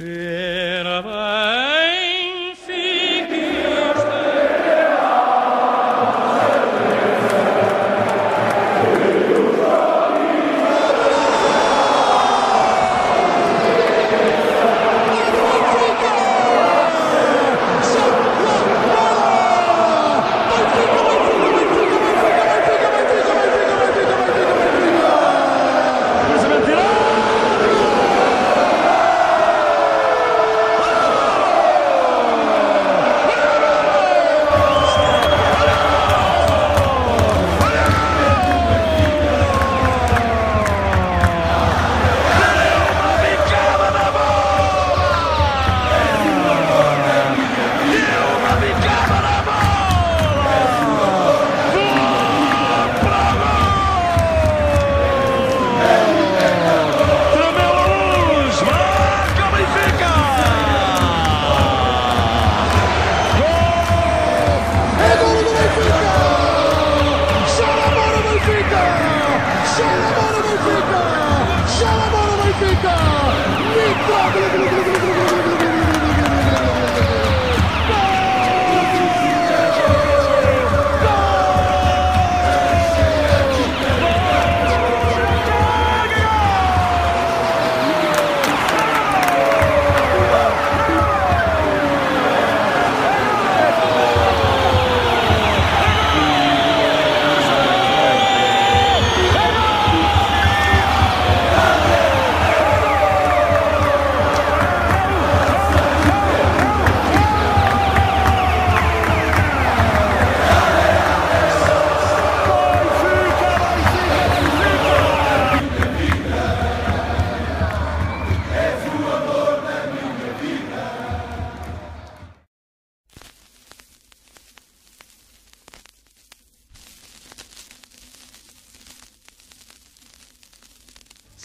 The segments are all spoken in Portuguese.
Será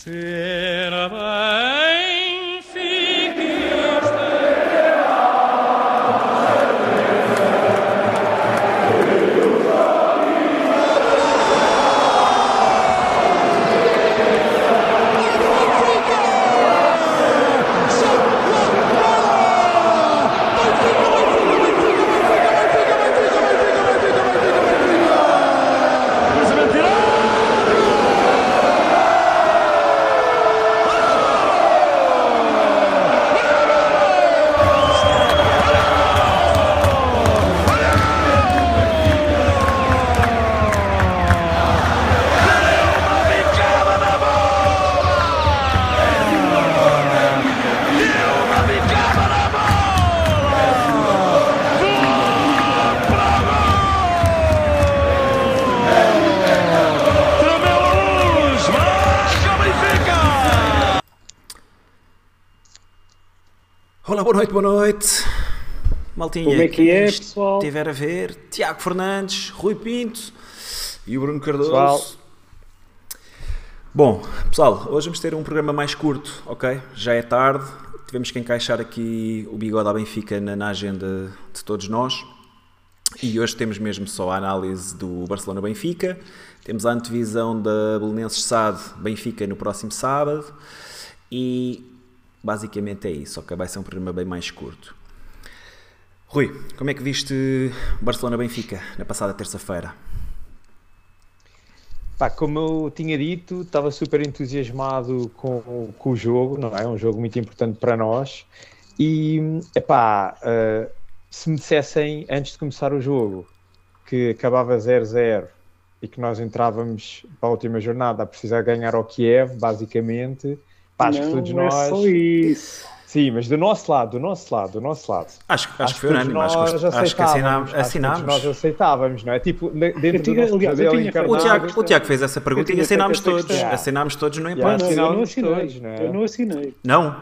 Será Maltinha, Como é que é, pessoal? Estiver a ver, Tiago Fernandes, Rui Pinto e o Bruno Cardoso. Pessoal. Bom, pessoal, hoje vamos ter um programa mais curto, ok? Já é tarde, tivemos que encaixar aqui o bigode à Benfica na, na agenda de todos nós. E hoje temos mesmo só a análise do Barcelona-Benfica, temos a antevisão da Belenenses SAD Benfica no próximo sábado e basicamente é isso, ok? Vai ser um programa bem mais curto. Rui, como é que viste Barcelona-Benfica na passada terça-feira? Pá, como eu tinha dito, estava super entusiasmado com, com o jogo, não é? Um jogo muito importante para nós. E, epá, uh, se me dissessem antes de começar o jogo que acabava 0-0 e que nós entrávamos para a última jornada a precisar ganhar ao Kiev, basicamente, pá, acho que todos não nós. é só isso. Sim, mas do nosso lado, do nosso lado, do nosso lado. Acho, acho, que foi unânime, acho, acho que aceitávamos, assinámos. acho assinámos. nós aceitávamos, não é? Tipo, de- dentro do tinha- nosso aliás, O. Tiago, o Tiago fez essa pergunta e assinámos todos. questão. Assinámos todos no Yeah. empate. não, eu não assinei. todos, não é? Eu não assinei. Não?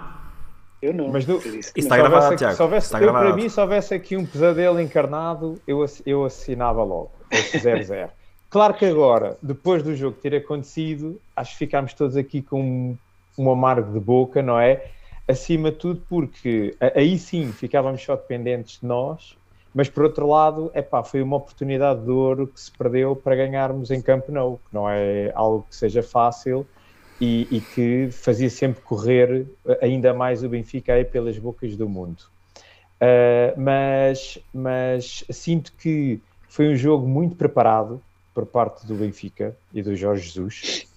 Eu não. Mas do- Isso está gravado, Tiago. Se houvesse, Está eu, para gravado. mim, se houvesse aqui um pesadelo encarnado, eu, eu assinava logo. esse 0-0. claro que agora, depois do jogo ter acontecido, acho que ficámos todos aqui com um, um amargo de boca, não é? Acima de tudo, porque aí sim ficávamos só dependentes de nós, mas por outro lado, epá, foi uma oportunidade de ouro que se perdeu para ganharmos em Camp Nou, que não é algo que seja fácil. e, e que fazia sempre correr ainda mais o Benfica aí pelas bocas do mundo. Uh, mas, mas sinto que foi um jogo muito preparado por parte do Benfica e do Jorge Jesus.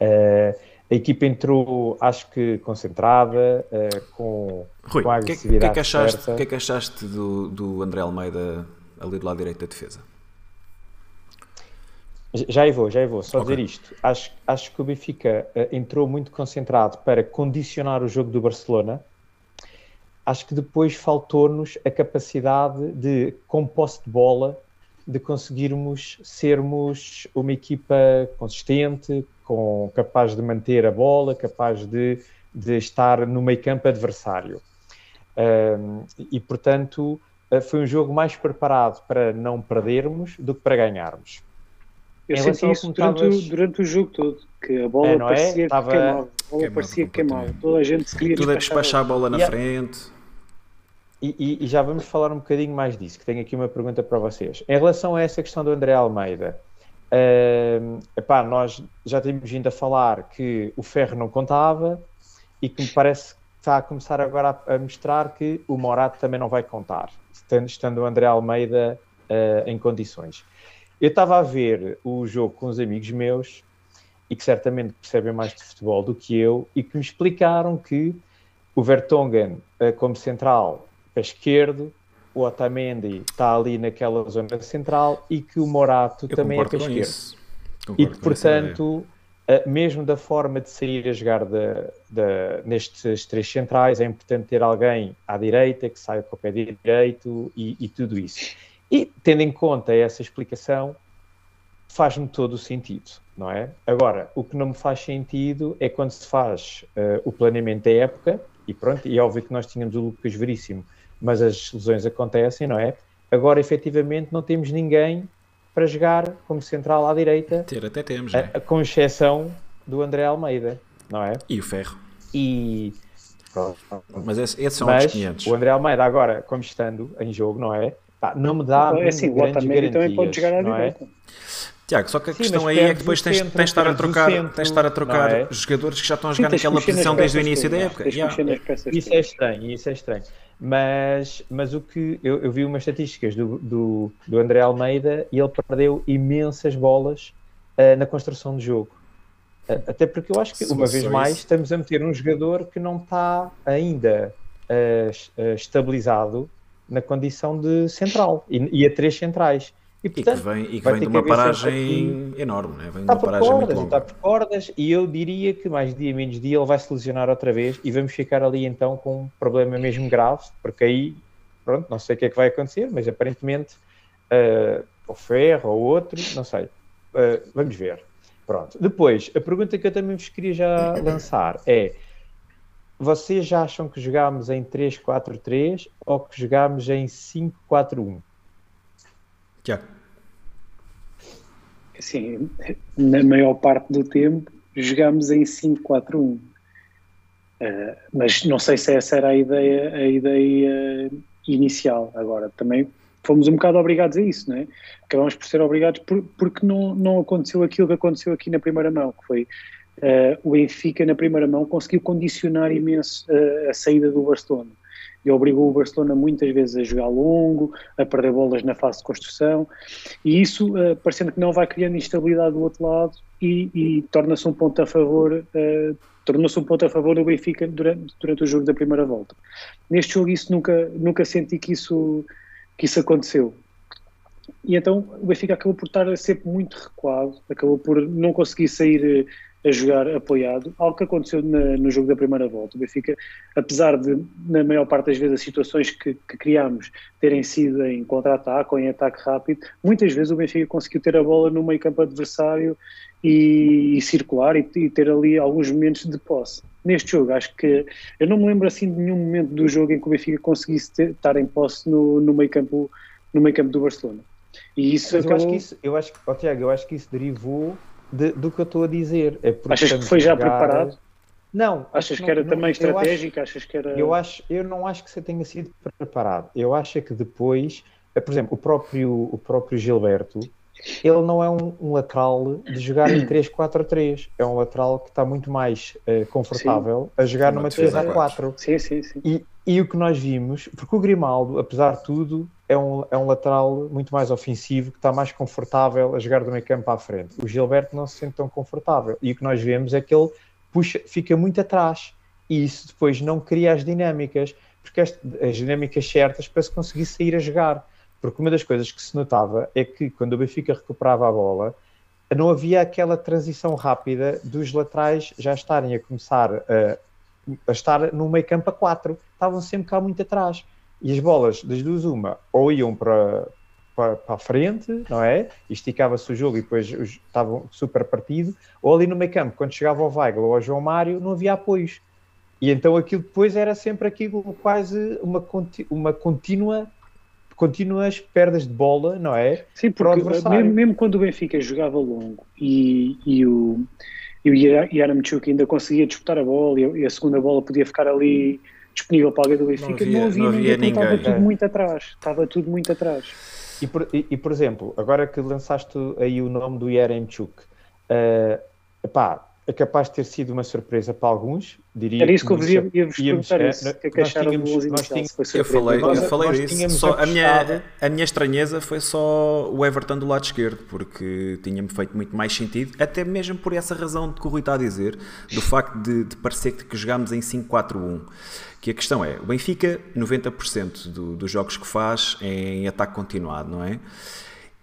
Uh, a equipa entrou, acho que concentrada, uh, com, Rui, com a o que, é que- agressividade que é que achaste, é que achaste do, do André Almeida ali do lado direito da defesa? Já aí vou, já aí vou. Só Ok. dizer isto. Acho, acho que o Benfica eh, entrou muito concentrado para condicionar o jogo do Barcelona. Acho que depois faltou-nos a capacidade de, com posse de bola, de conseguirmos sermos uma equipa consistente, com, capaz de manter a bola, capaz de, de estar no meio campo adversário. Ahm, e, portanto, eh, foi um jogo mais preparado para não perdermos do que para ganharmos. Eu Em senti relação ao isso durante, estavas- durante o jogo todo, que a bola É, não é? parecia Estava- que queimava. A bola parecia que queimava. completamente. Toda a gente se queria Tudo é despachar. despachar a bola na Yeah. frente. E, e- e já vamos falar um bocadinho mais disso, que tenho aqui uma pergunta para vocês. Em relação a essa questão do André Almeida, hum, epá, nós já temos vindo a falar que o Ferro não contava e que me parece que está a começar agora a, a mostrar que o Morato também não vai contar, estando, estando o André Almeida eh, em condições. Eu estava a ver o jogo com os amigos meus e que certamente percebem mais de futebol do que eu e que me explicaram que o Vertonghen eh, como central pé esquerdo, o Otamendi está ali naquela zona central e que o Morato Eu também é esquerdo. isso. E que, portanto, mesmo da forma de sair a jogar da- da- nestes três centrais, é importante ter alguém à direita que saia com o pé direito e, e tudo isso. E, tendo em conta essa explicação, faz-me todo o sentido, não é? Agora, o que não me faz sentido é quando se faz eh, o planeamento da época, e pronto, e é óbvio que nós tínhamos o Lucas Veríssimo, mas as lesões acontecem, não é? Agora, efetivamente, não temos ninguém para jogar como central à direita, Ter até temos, né? a- com exceção do André Almeida, não é? E o Ferro. E pronto. Mas esse- esses são Mas outros 500. o André Almeida agora, como estando em jogo, não é? Pá, não me dá É assim, o Otamendi também pode garantias, jogar à não é? direita. Tiago, só que a Sim, questão aí é que depois tens, centro, tens estar a trocar, centro, tens de estar a trocar é? jogadores que já estão a jogar tens naquela posição desde o início da época. Yeah. Isso é estranho, isso é estranho. Mas, mas o que eu, eu vi umas estatísticas do, do, do André Almeida e ele perdeu imensas bolas ah, na construção de jogo. Ah, até porque eu acho que, uma vez mais, estamos a meter um jogador que não está ainda ah, estabilizado na condição de central e, e a três centrais. E, E que portanto, vem, e que vai vem de uma paragem enorme, né? vem de está uma paragem muito cordas, está longa. por cordas e eu diria que mais dia menos dia ele vai se lesionar outra vez e vamos ficar ali então com um problema mesmo grave, porque aí, pronto, não sei o que é que vai acontecer, mas aparentemente uh, o Ferro ou outro, não sei, Uh, vamos ver. Pronto. Depois, a pergunta que eu também vos queria já lançar é vocês já acham que jogámos em 3-4-3 ou que jogámos em 5-4-1? Tiago, Assim, na maior parte do tempo jogámos em 5-4-1. Uh, mas não sei se essa era a ideia, a ideia inicial. Agora, também fomos um bocado obrigados a isso, não é? Acabamos por ser obrigados por, porque não, não aconteceu aquilo que aconteceu aqui na primeira mão, que foi uh, o Benfica na primeira mão conseguiu condicionar imenso uh, a saída do Barcelona e obrigou o Barcelona muitas vezes a jogar longo, a perder bolas na fase de construção, e isso, uh, parecendo que não vai criando instabilidade do outro lado e, e torna-se um ponto a favor, uh, tornou-se um ponto a favor do Benfica durante, durante o jogo da primeira volta. Neste jogo isso nunca, nunca senti que isso, que isso aconteceu. E então o Benfica acabou por estar sempre muito recuado, acabou por não conseguir sair a jogar apoiado, algo que aconteceu na, no jogo da primeira volta. O Benfica, apesar de, na maior parte das vezes, as situações que, que criámos terem sido em contra-ataque ou em ataque rápido, muitas vezes o Benfica conseguiu ter a bola no meio campo adversário e, e circular e, e, ter ali alguns momentos de posse. Neste jogo, acho que eu não me lembro assim de nenhum momento do jogo em que o Benfica conseguisse ter, estar em posse no, no meio campo no meio campo do Barcelona. E isso Mas acabou... eu acho que isso, eu acho, oh, Tiago, eu acho que isso derivou de, do que eu estou a dizer. É Achas que foi já jogar... preparado? Não. Achas não, que era não, também estratégico? Acho, Achas que era... eu, acho, eu não acho que você tenha sido preparado. Eu acho que depois, por exemplo, o próprio, o próprio Gilberto, ele não é um, um lateral de jogar em 3-4-3. É um lateral que está muito mais eh, confortável a jogar Uma numa defesa a 3-4. Sim, sim, sim. E, e o que nós vimos, porque o Grimaldo, apesar de tudo, é um, é um lateral muito mais ofensivo, que está mais confortável a jogar do meio campo à frente. O Gilberto não se sente tão confortável. E o que nós vemos é que ele puxa, fica muito atrás. E isso depois não cria as dinâmicas, porque as, as dinâmicas certas para se conseguir sair a jogar. Porque uma das coisas que se notava é que quando o Benfica recuperava a bola, não havia aquela transição rápida dos laterais já estarem a começar a, a estar no meio campo a 4. Estavam sempre cá muito atrás. E as bolas, das duas, uma, ou iam para, para, para a frente, não é? E esticava-se o jogo e depois estavam super partido, ou ali no meio campo, quando chegava ao Weigl ou ao João Mário, não havia apoios. E então aquilo depois era sempre aquilo quase uma, uma contínua contínuas perdas de bola, não é? Sim, porque mesmo, mesmo quando o Benfica jogava longo e, e o, e o Yara- Yaramchuk ainda conseguia disputar a bola e a, e a segunda bola podia ficar ali disponível para alguém do Benfica, havia- não havia, não havia ninguém, ninguém. estava tudo É. muito atrás. Estava tudo muito atrás. E por, e- e, por exemplo, agora que lançaste aí o nome do Yaremchuk, uh, epá, é capaz de ter sido uma surpresa para alguns, diria. Era isso que eu vos ia, ia vos perguntar é, isso. nós O que é que acharam tínhamos- 11 nós inicial? tínhamos- Se foi Eu falei, eu Nós- falei nós disso. tínhamos Só a, minha, apostado- a minha estranheza foi só o Everton do lado esquerdo, porque tinha-me feito muito mais sentido, até mesmo por essa razão que o Rui está a dizer, do facto de, de parecer que jogámos em 5-4-1. Que a questão é, o Benfica, 90% do- dos jogos que faz é em ataque continuado, não é?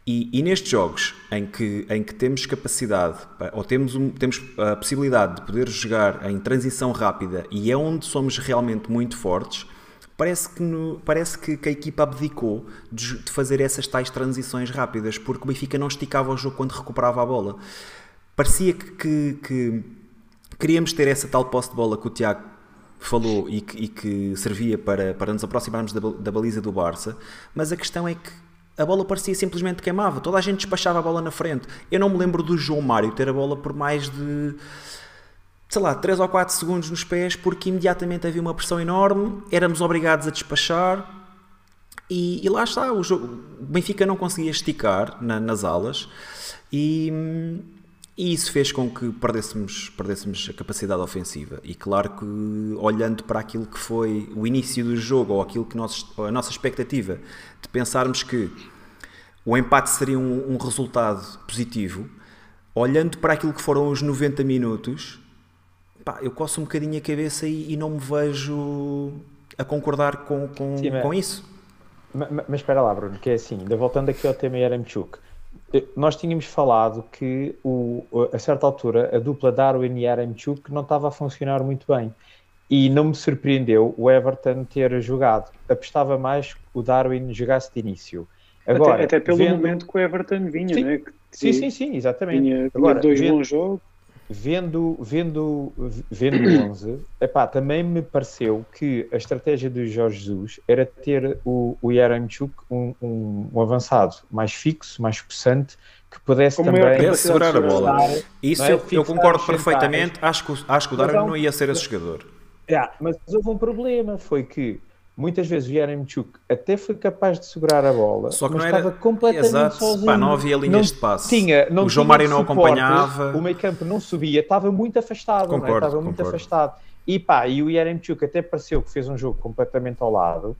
E, e nestes jogos em que, em que temos capacidade, pa- ou temos, um- temos a possibilidade de poder jogar em transição rápida e é onde somos realmente muito fortes, parece que, no- parece que, que a equipa abdicou de, de fazer essas tais transições rápidas, porque o Benfica não esticava o jogo quando recuperava a bola. Parecia que, que- que queríamos ter essa tal posse de bola que o Tiago falou e que, e que servia para, para nos aproximarmos da, da baliza do Barça, mas a questão é que a bola parecia simplesmente queimava, toda a gente despachava a bola na frente. Eu não me lembro do João Mário ter a bola por mais de sei lá, 3 ou 4 segundos nos pés, porque imediatamente havia uma pressão enorme, éramos obrigados a despachar. E, e lá está, o, jogo, o Benfica não conseguia esticar na- nas alas e, e isso fez com que perdêssemos, perdêssemos a capacidade ofensiva. E claro que olhando para aquilo que foi o início do jogo ou aquilo que nós, a nossa expectativa de pensarmos que o empate seria um, um resultado positivo, olhando para aquilo que foram os 90 minutos, pá, eu coço um bocadinho a cabeça e, e não me vejo a concordar com, com, Sim, mas- com isso. Ma- ma- Mas espera lá, Bruno, que é assim, ainda voltando aqui ao tema Yaremchuk, nós tínhamos falado que o, a certa altura a dupla Darwin e Yaremchuk não estava a funcionar muito bem e não me surpreendeu o Everton ter jogado. Apostava mais que o Darwin jogasse de início. Agora, até, até pelo vendo- momento que o Everton vinha, Sim. não é? Que Sim, sim, sim, exatamente. Tinha, tinha Agora, dois vendo- bons jogos. Vendo, vendo, vendo o 11, epá, também me pareceu que a estratégia do Jorge Jesus era ter o, o Yaramchuk um, um, um avançado mais fixo, mais possante, que pudesse Com maior também Pudesse segurar a bola. Isso é? eu, eu concordo perfeitamente. Acho que, o- acho que o Darwin não ia ser esse jogador. Yeah, mas houve um problema, foi que muitas vezes o Yaramchuk até foi capaz de segurar a bola, Só que mas não era- estava completamente Exato. sozinho. Pá, não havia linhas de passe. Tinha, não O João tinha Mário não suporte, acompanhava. O meio campo não subia, estava muito afastado. não é? Concordo, Estava muito concordo. afastado. E pá, e o Yaremchuk até pareceu que fez um jogo completamente ao lado.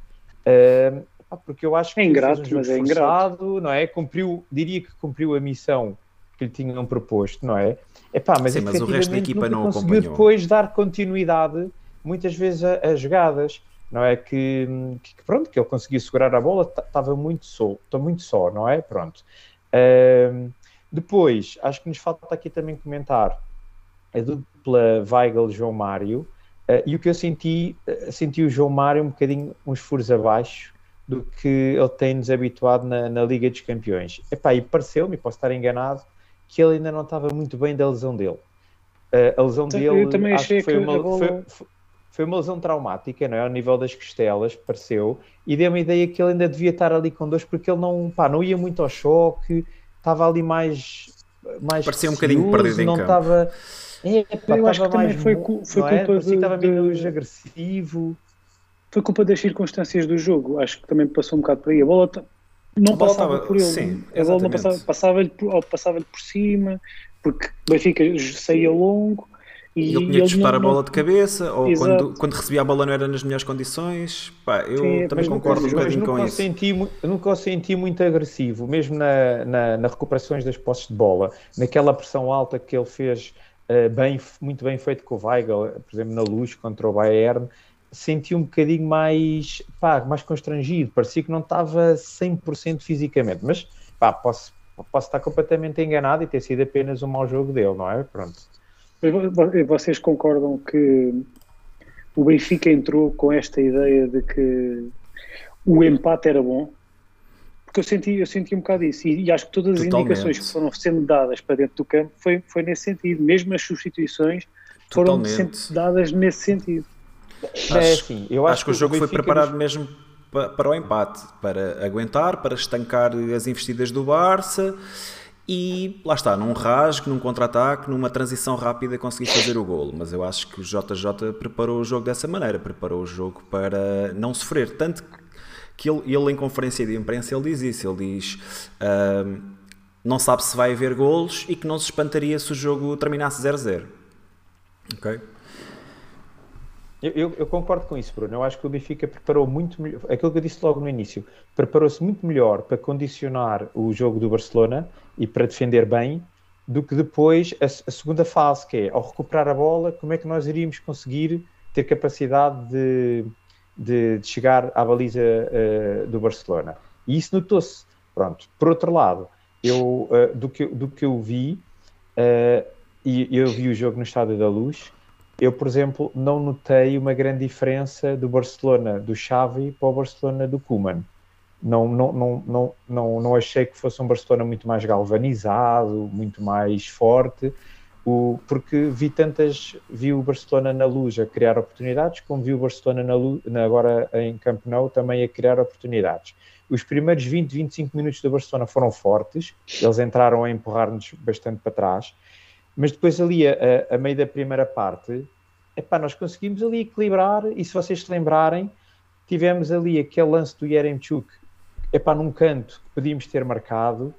pá, porque eu acho que É ingrato, fez um jogo mas é ingrato. forçado, não é? Cumpriu, diria que cumpriu a missão que lhe tinham proposto, não é? Epá, mas, Sim, mas o resto da equipa não conseguiu acompanhou. depois dar continuidade muitas vezes a, a jogadas. Não é que, que pronto, que ele conseguia segurar a bola, estava muito só, está muito só, não é? Pronto. Ahm, depois, acho que nos falta aqui também comentar a dupla Weigl-João Mário, ah, e o que eu senti, ah, senti o João Mário um bocadinho uns furos abaixo do que ele tem-nos habituado na, na Liga dos Campeões. Epá, e pareceu-me, posso estar enganado, que ele ainda não estava muito bem da lesão dele. Ah, a lesão Eu dele também achei que foi que uma, bola- foi- foi- foi uma lesão traumática, não é? Ao nível das costelas, pareceu, e deu-me a ideia que ele ainda devia estar ali com dores porque ele não, pá, não ia muito ao choque, estava ali mais. mais Parecia um bocadinho perdido em não campo. estava. É, pá, Eu acho estava que também mais foi foi é? culpa Parecia que de- estava de- menos agressivo. Foi culpa das circunstâncias do jogo. Acho que também passou um bocado por aí. A bola, não A bola passava estava- por ele. sim, a bola não passava, passava-lhe por, ou passava-lhe por cima, porque o Benfica saía longo e ele tinha que chutar não- a bola de cabeça, ou Exato. quando, quando recebia a bola não era nas melhores condições. Pá, eu Sim, também concordo um nunca- Mas bocadinho com isso. senti, mu- nunca o senti muito agressivo, mesmo na, na, nas recuperações das posses de bola, naquela pressão alta que ele fez, eh, bem, muito bem feito com o Weigl, por exemplo, na luz contra o Bayern, senti um bocadinho mais, pá, mais constrangido, parecia que não estava 100% fisicamente, mas pá, posso, posso estar completamente enganado e ter sido apenas um mau jogo dele, não é? Pronto. Vocês concordam que o Benfica entrou com esta ideia de que o empate era bom? Porque eu senti, eu senti um bocado isso e, e acho que todas as Totalmente. indicações que foram sendo dadas para dentro do campo foi, foi nesse sentido. Mesmo as substituições foram Totalmente. sempre dadas nesse sentido. É Acho- assim, eu Acho, que o jogo foi preparado mesmo pa- para o empate, para aguentar, para estancar as investidas do Barça e lá está, num rasgo, num contra-ataque, numa transição rápida conseguir fazer o golo. Mas eu acho que o JJ preparou o jogo dessa maneira, preparou o jogo para não sofrer. Tanto que ele, ele em conferência de imprensa ele diz isso, ele diz ahm, não sabe se vai haver golos e que não se espantaria se o jogo terminasse 0-0. Ok? Eu, eu- eu concordo com isso, Bruno. Eu acho que o Benfica preparou muito melhor. Aquilo que eu disse logo no início, preparou-se muito melhor para condicionar o jogo do Barcelona e para defender bem do que depois a, a segunda fase, que é ao recuperar a bola, como é que nós iríamos conseguir ter capacidade de, de- de chegar à baliza eh, do Barcelona. E isso notou-se. Pronto. Por outro lado, eu, eh, do, que, do que eu vi, eh, e eu vi o jogo no Estádio da Luz, eu, por exemplo, não notei uma grande diferença do Barcelona do Xavi para o Barcelona do Koeman. Não, não, não, não, não, não achei que fosse um Barcelona muito mais galvanizado, muito mais forte, o, porque vi tantas, vi o Barcelona na luz a criar oportunidades, como vi o Barcelona na luz, agora em Camp Nou também a criar oportunidades. Os primeiros 20, 25 minutos do Barcelona foram fortes, eles entraram a empurrar-nos bastante para trás, mas depois ali, a- a meio da primeira parte, epá, nós conseguimos ali equilibrar, e se vocês se lembrarem, tivemos ali aquele lance do Yeremchuk, epá, num canto que podíamos ter marcado,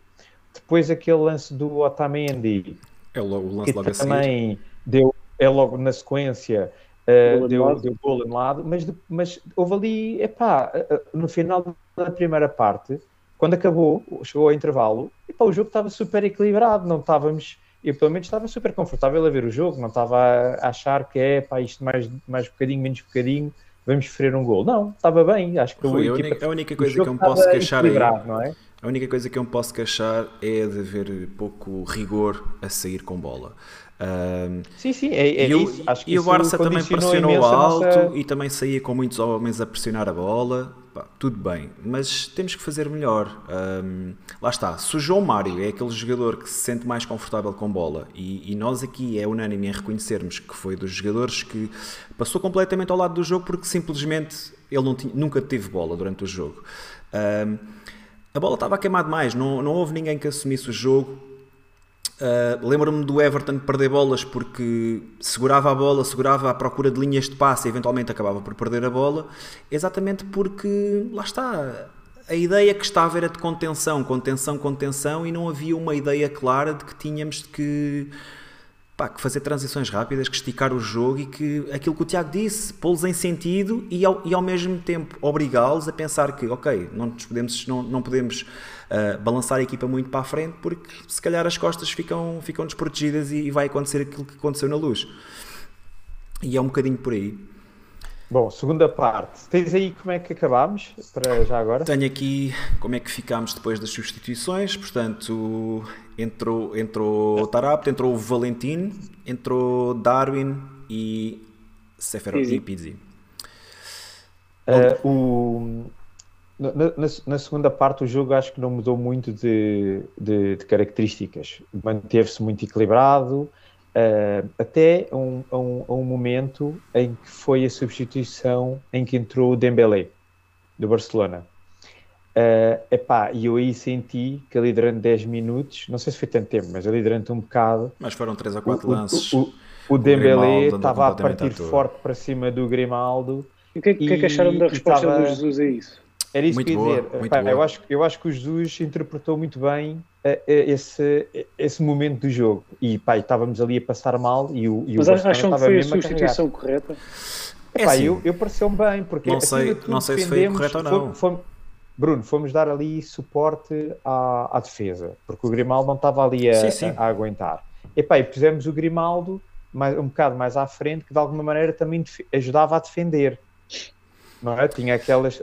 depois aquele lance do Otamendi, É logo, o lance que seguir. também deu, é logo na sequência, uh, Gol deu, deu gol anulado, mas, de- mas houve ali, epá, uh, uh, no final da primeira parte, quando acabou, chegou ao intervalo, epá, o jogo estava super equilibrado, não estávamos, eu pelo menos estava super confortável a ver o jogo, não estava a achar que é, pá, isto mais, mais bocadinho, menos bocadinho, vamos sofrer um gol. Não, estava bem, acho que Rui, a, única, a única o coisa que eu me posso queixar aí, é? a única coisa que eu me posso queixar é de haver pouco rigor a sair com bola. Ahm, Sim, sim, é, é e, isso. Acho que e o Barça também pressionou alto nossa- e também saía com muitos homens a pressionar a bola. Pá, tudo bem, mas temos que fazer melhor. Ahm, lá está, se o João Mário é aquele jogador que se sente mais confortável com bola e, e nós aqui é unânime em reconhecermos que foi dos jogadores que passou completamente ao lado do jogo porque simplesmente ele tinha- nunca teve bola durante o jogo. Ahm, a bola estava a queimar demais, não, não houve ninguém que assumisse o jogo. Uh, Lembro-me do Everton perder bolas porque segurava a bola, segurava à procura de linhas de passe e eventualmente acabava por perder a bola, exatamente porque lá está. A ideia que estava era de contenção, contenção, contenção, e não havia uma ideia clara de que tínhamos que, pá, que fazer transições rápidas, que esticar o jogo e que aquilo que o Tiago disse, pô-los em sentido e ao, e ao mesmo tempo obrigá-los a pensar que, ok, não, podemos, não, não podemos uh, balançar a equipa muito para a frente porque se calhar as costas ficam, ficam desprotegidas e, e vai acontecer aquilo que aconteceu na luz. E é um bocadinho por aí. Bom, segunda parte. Tens aí como é que acabámos para já agora? Tenho aqui como é que ficámos depois das substituições. Portanto, entrou, entrou Tarapte, entrou o Valentim, entrou Darwin e Seferovic e Pizzi. Uh, o- na, na- na segunda parte, o jogo acho que não mudou muito de, de- de características. Manteve-se muito equilibrado, uh, até a um, a um- a um momento em que foi a substituição em que entrou o Dembélé, do Barcelona. Uh, epá, e eu aí senti que ali durante 10 minutos, não sei se foi tanto tempo, mas ali durante um bocado, Mas foram 3 ou 4 o, lances. o, o, o Dembélé estava a partir forte para cima do Grimaldo. E o que, é que- é que acharam da resposta estava- do Jesus a isso? Era isso Muito que eu ia dizer. Pá, boa. eu, acho, eu acho que o Jesus interpretou muito bem esse, esse momento do jogo. E pá, estávamos ali a passar mal e o, e o Mas Barcelona acham que estava foi a mesmo a substituição correta? É Pá, assim, eu, eu pareceu-me bem, porque Não sei- não sei se foi correto ou não. fomos- fomos- Bruno, fomos dar ali suporte à, à defesa, porque o Grimaldo não estava ali a, Sim, sim. a- a aguentar. E pá, e pusemos o Grimaldo mais, um bocado mais à frente, que de alguma maneira também ajudava a defender. Não é? Tinha aquelas,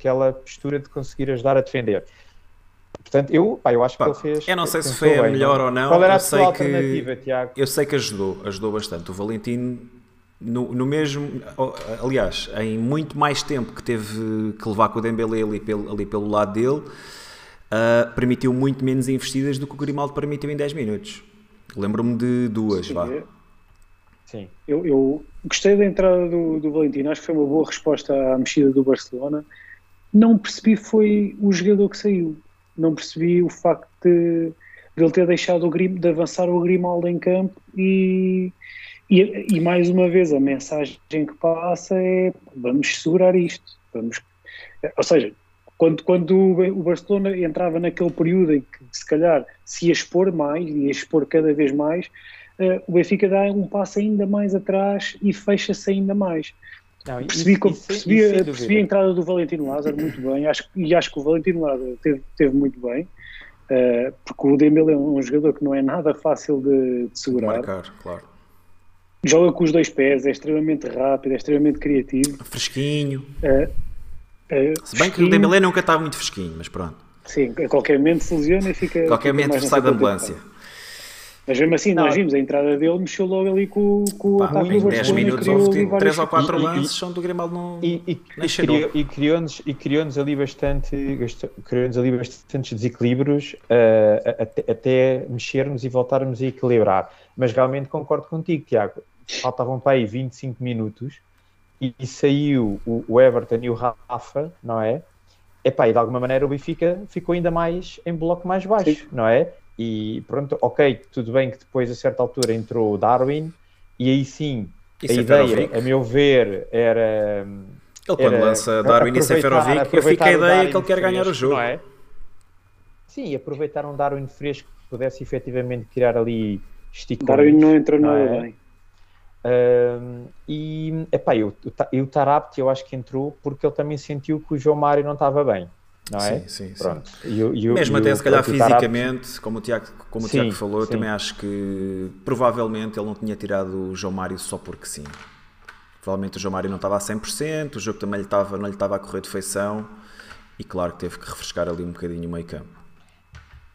aquela postura de conseguir ajudar a defender. Portanto, eu, pá, eu acho Pá, que ele fez. eu não sei se foi a bem, melhor não? ou não, Qual era eu a sua sei alternativa, que- Tiago? Eu sei que ajudou, ajudou bastante. O Valentino, no, no mesmo, aliás, em muito mais tempo que teve que levar com o Dembélé ali pelo, ali pelo lado dele, ah, permitiu muito menos investidas do que o Grimaldo permitiu em 10 minutos. Lembro-me de duas, Sim, vá. é. Sim. Eu, eu gostei da entrada do, do Valentino, acho que foi uma boa resposta à mexida do Barcelona. Não percebi foi o jogador que saiu. Não percebi o facto de, de ele ter deixado o Grim, de avançar o Grimaldo em campo e, e, e mais uma vez a mensagem que passa é vamos segurar isto. Vamos, ou seja, quando, quando o Barcelona entrava naquele período em que se calhar se expor mais, ia expor cada vez mais, eh, o Benfica dá um passo ainda mais atrás e fecha-se ainda mais. Não, Percebi, isso- isso- percebi, isso percebi a entrada do Valentino Lázaro muito bem acho, e acho que o Valentino Lázaro teve, teve muito bem, eh, porque o Dembélé é um jogador que não é nada fácil de, de segurar. Marcar, claro. Joga com os dois pés, é extremamente rápido, é extremamente criativo. Fresquinho. eh, eh, Se bem que o fresquinho. Dembélé nunca estava muito fresquinho, mas pronto. Sim, a qualquer momento se lesiona e fica. Qualquer fica momento sai da frente. Mas mesmo assim, Não. nós vimos a entrada dele, mexeu logo ali com, com o Pá, ataque em do 10 Barcelona e minutos criou houve ali várias 3 ou 4 e- e- lances, são do Grimaldo não... E, e, e, criou- e criou-nos e criou-nos ali bastante criou-nos ali bastantes desequilíbrios a- até, até mexermos e voltarmos a equilibrar. Mas realmente concordo contigo Tiago. Faltavam para aí 25 minutos e, e saiu o, o Everton e o Rafa não é? Epá, e de alguma maneira o Benfica ficou ainda mais em bloco mais baixo, não é? E pronto, ok, tudo bem que depois a certa altura entrou o Darwin e aí sim E a Seferovic? ideia, a meu ver, era Ele quando era lança Darwin e aproveitar- Seferovic, eu fico a o ideia que ele quer ganhar o fresco, jogo. não é? Sim, aproveitar um Darwin fresco que pudesse efetivamente criar ali esticões. Darwin não entrou não nada é? bem. E, epá, eu, o Ta- e o Tarapte eu acho que entrou porque ele também sentiu que o João Mário não estava bem, não é? Sim, sim, sim. Pronto. E e o- Mesmo e até o- se calhar fisicamente, como o Tiago, como o Sim, Tiago falou, eu sim. também acho que provavelmente ele não tinha tirado o João Mário só porque sim. Provavelmente o João Mário não estava a 100%, o jogo também lhe estava, não lhe estava a correr de feição e claro que teve que refrescar ali um bocadinho o meio campo.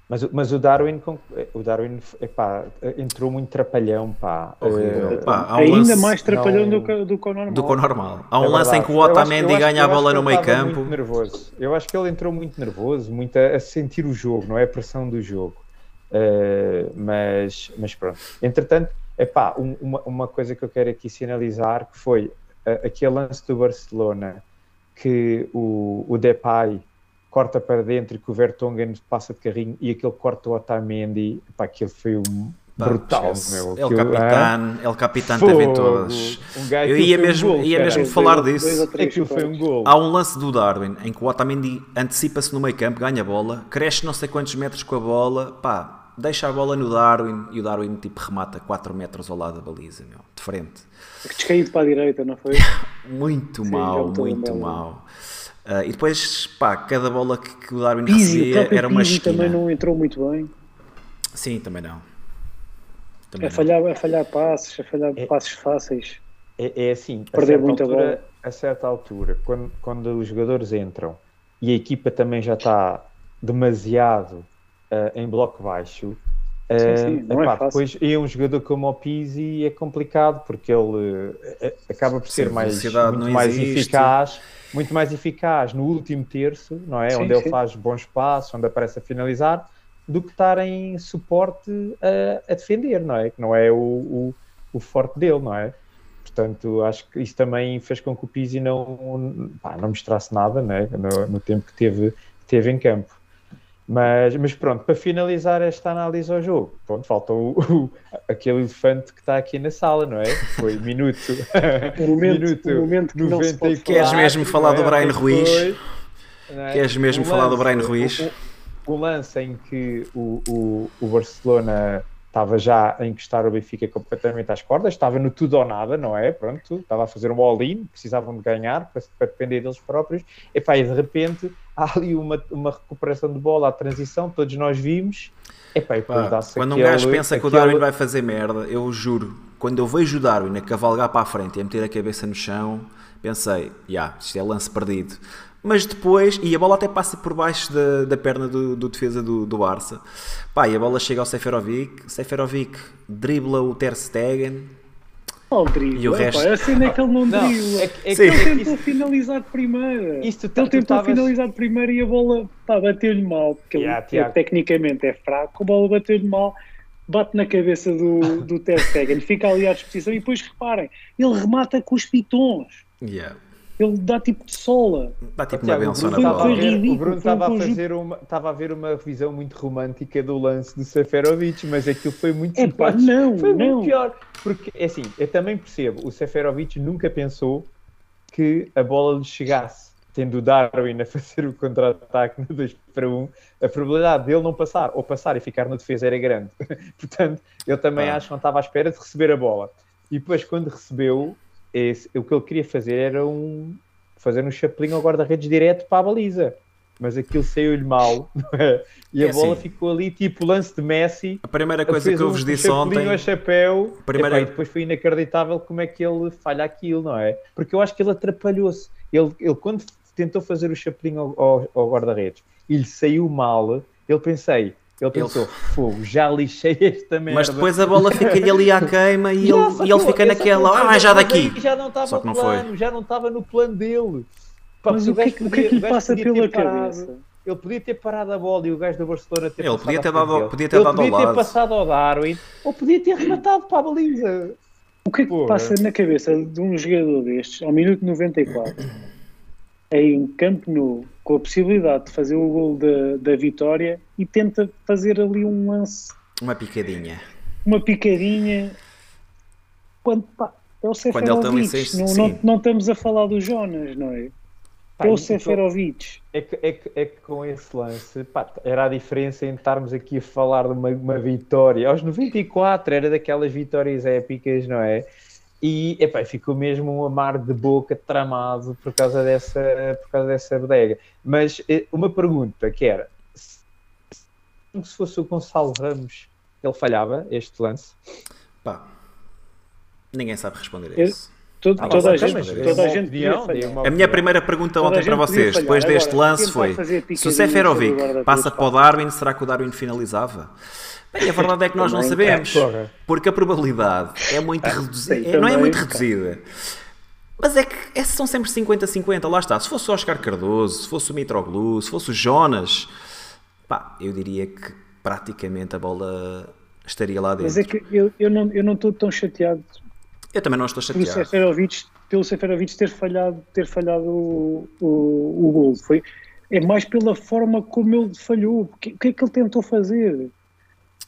Mas, o- mas o Darwin, o Darwin epá, entrou muito trapalhão, pá. Há um Ainda lance- mais trapalhão não- do que, do que o normal. Do que o normal. Há um É lance em que o Otamendi acho- ganha a bola no meio campo. Muito nervoso. Eu acho que ele entrou muito nervoso, muito a, a sentir o jogo, não é? A pressão do jogo. Eh, mas, mas pronto. Entretanto, epá, um- uma, uma coisa que eu quero aqui sinalizar que foi eh, aquele lance do Barcelona que o, o Depay corta para dentro e que o Vertonghen passa de carrinho e aquele corta o Otamendi, epá, aquilo foi um Pá, brutal, meu. El Aquilo, Capitán, El Capitán Fogo. teve em todas. Um gajo- Eu ia foi um mesmo, gol, ia mesmo Dois- falar dois disso. três Aquilo foi um gol. Há um lance do Darwin em que o Otamendi antecipa-se no meio campo, ganha a bola, cresce não sei quantos metros com a bola, pá, deixa a bola no Darwin e o Darwin tipo remata 4 metros ao lado da baliza, meu, de frente. Descaído para a direita, não foi? Muito Sim, a muito lembrar. Ah, e depois, pá, cada bola que, que o Darwin Pizzi, recebia era uma Pizzi esquina. também não entrou muito bem. Sim, também não. Também A não. falhar, a falhar passes, a falhar É- passes fáceis. É, é assim, a Perder certa, muita altura, bola. a certa altura, quando, quando os jogadores entram e a equipa também já está demasiado ah, em bloco baixo, ah, sim, não é epá, fácil. depois é um jogador como o Pizzi é complicado porque ele eh, acaba por ser Sim, mais, muito mais existe. eficaz, muito mais eficaz no último terço, não é? Sim, onde ele sim. faz bons passos, onde aparece a finalizar, do que estar em suporte a, a defender, não é? Que não é o, o, o forte dele, não é? Portanto, acho que isso também fez com que o Pizzi não, pá, não mostrasse nada né, no, no tempo que teve, que teve em campo. Mas, mas pronto, para finalizar esta análise ao jogo, pronto, falta o, o- aquele elefante que está aqui na sala, não é? Foi minuto, O momento- o momento que não se pode Queres mesmo falar do não é? Brian Ruiz? não é? Queres mesmo Um falar do Brian Ruiz? O, o lance em que o, o, o Barcelona estava já a encostar o Benfica completamente às cordas, estava no tudo ou nada, não é? Pronto, estava a fazer um all-in, precisavam de ganhar para, para depender deles próprios. Epá, e de repente há ali uma, uma recuperação de bola à transição, todos nós vimos. Epá, Pá, quando um gajo pensa que o Darwin vai fazer merda, eu juro, quando eu vejo o Darwin a cavalgar para a frente e a meter a cabeça no chão, pensei, já, isto é lance perdido. Mas depois, e a bola até passa por baixo da, da perna do, do defesa do, do Barça. Pá, e a bola chega ao Seferovic, Seferovic dribla o Ter Stegen, Oh, drible. E o resto? A cena é que ele não, Não, dribla. é, que- é que Ele isso- tentou finalizar de primeira. Isso tu- ele tentou estavas- finalizar de primeira e a bola pá, bateu-lhe mal, porque Yeah, ele Tiago. é, tecnicamente é fraco, a bola bateu-lhe mal, bate na cabeça do, do Ter Stegen, fica ali à disposição e depois reparem, ele remata com os pitons, yeah. Ele dá tipo de sola. dá tipo uma benção na Bruno Foi- estava a bola. o Bruno estava a fazer uma, estava a ver uma revisão muito romântica do lance do Seferovic, mas aquilo foi muito É pá, simpático. não, foi não. muito pior. Porque, é assim, eu também percebo, o Seferovic nunca pensou que a bola lhe chegasse. Tendo o Darwin a fazer o contra-ataque no 2 para 1, a probabilidade dele não passar, ou passar e ficar na defesa era grande. Portanto, eu também Ah. acho que não estava à espera de receber a bola. E depois, quando recebeu, esse- o que ele queria fazer era um, fazer um chapelinho ao guarda-redes direto para a baliza. Mas aquilo saiu-lhe mal, é? E a É bola assim. ficou ali, tipo lance de Messi. A primeira coisa que eu vos um disse ontem, a chapéu. Primeira- e depois foi inacreditável como é que ele falha aquilo, não é? Porque eu acho que ele atrapalhou-se. Ele, ele, quando tentou fazer o chapelinho ao, ao- ao guarda-redes e lhe saiu mal, ele pensei, ele pensou, fogo, já lixei esta merda. mas depois a bola fica-lhe ali à queima e ele, e ele fica naquela, ah, mas já daqui. Já não estava Só que não plano, já não estava no plano dele. Pá, Mas porque o que, é gajo que- o que é que podia- lhe o passa podia pela ter parado- cabeça? Ele podia ter parado a bola e o gajo do Barcelona ter Ele podia ter dado- podia ter Ele dado ao podia ter lado. passado ao Darwin ou podia ter rematado para a baliza. O que é que Porra. passa na cabeça de um jogador destes, ao minuto 94, em Campo Nou, com a possibilidade de fazer o gol da, da vitória e tenta fazer ali um lance, Uma picadinha. uma picadinha, quando pá, é o Quando ele também Seferovic, se- não, não, não estamos a falar do Jonas, não é? Pá, É o então- Seferovic. É que, é, que, é que com esse lance, pá, era a diferença em estarmos aqui a falar de uma, uma vitória. Aos 94 era daquelas vitórias épicas, não é? E epá, ficou mesmo um amar de boca tramado por causa dessa, por causa dessa bodega. Mas eh, uma pergunta que era: se, se fosse o Gonçalo Ramos, ele falhava este lance? Pá, ninguém sabe responder isso. Todo- Ah, toda a gente, toda a uma gente falhar. uma A minha primeira pergunta Toda ontem para vocês, depois deste Agora, lance, foi: se o Seferovic passa para o Darwin, será que o Darwin finalizava? Bem, a verdade é que nós não sabemos, porra. porque a probabilidade é muito reduzida, sim, é- não é muito pá. reduzida. Mas é que esses são sempre 50-50, lá está. Se fosse o Oscar Cardoso, se fosse o Mitroglou, se fosse o Jonas, pá, eu diria que praticamente a bola estaria lá dentro. Mas é que eu, eu não eu não estou tão chateado Eu também não estou pelo chateado. Seferovic, pelo Seferovic ter falhado, ter falhado o, o, o gol. Foi, é mais pela forma como ele falhou. O que, o que é que ele tentou fazer?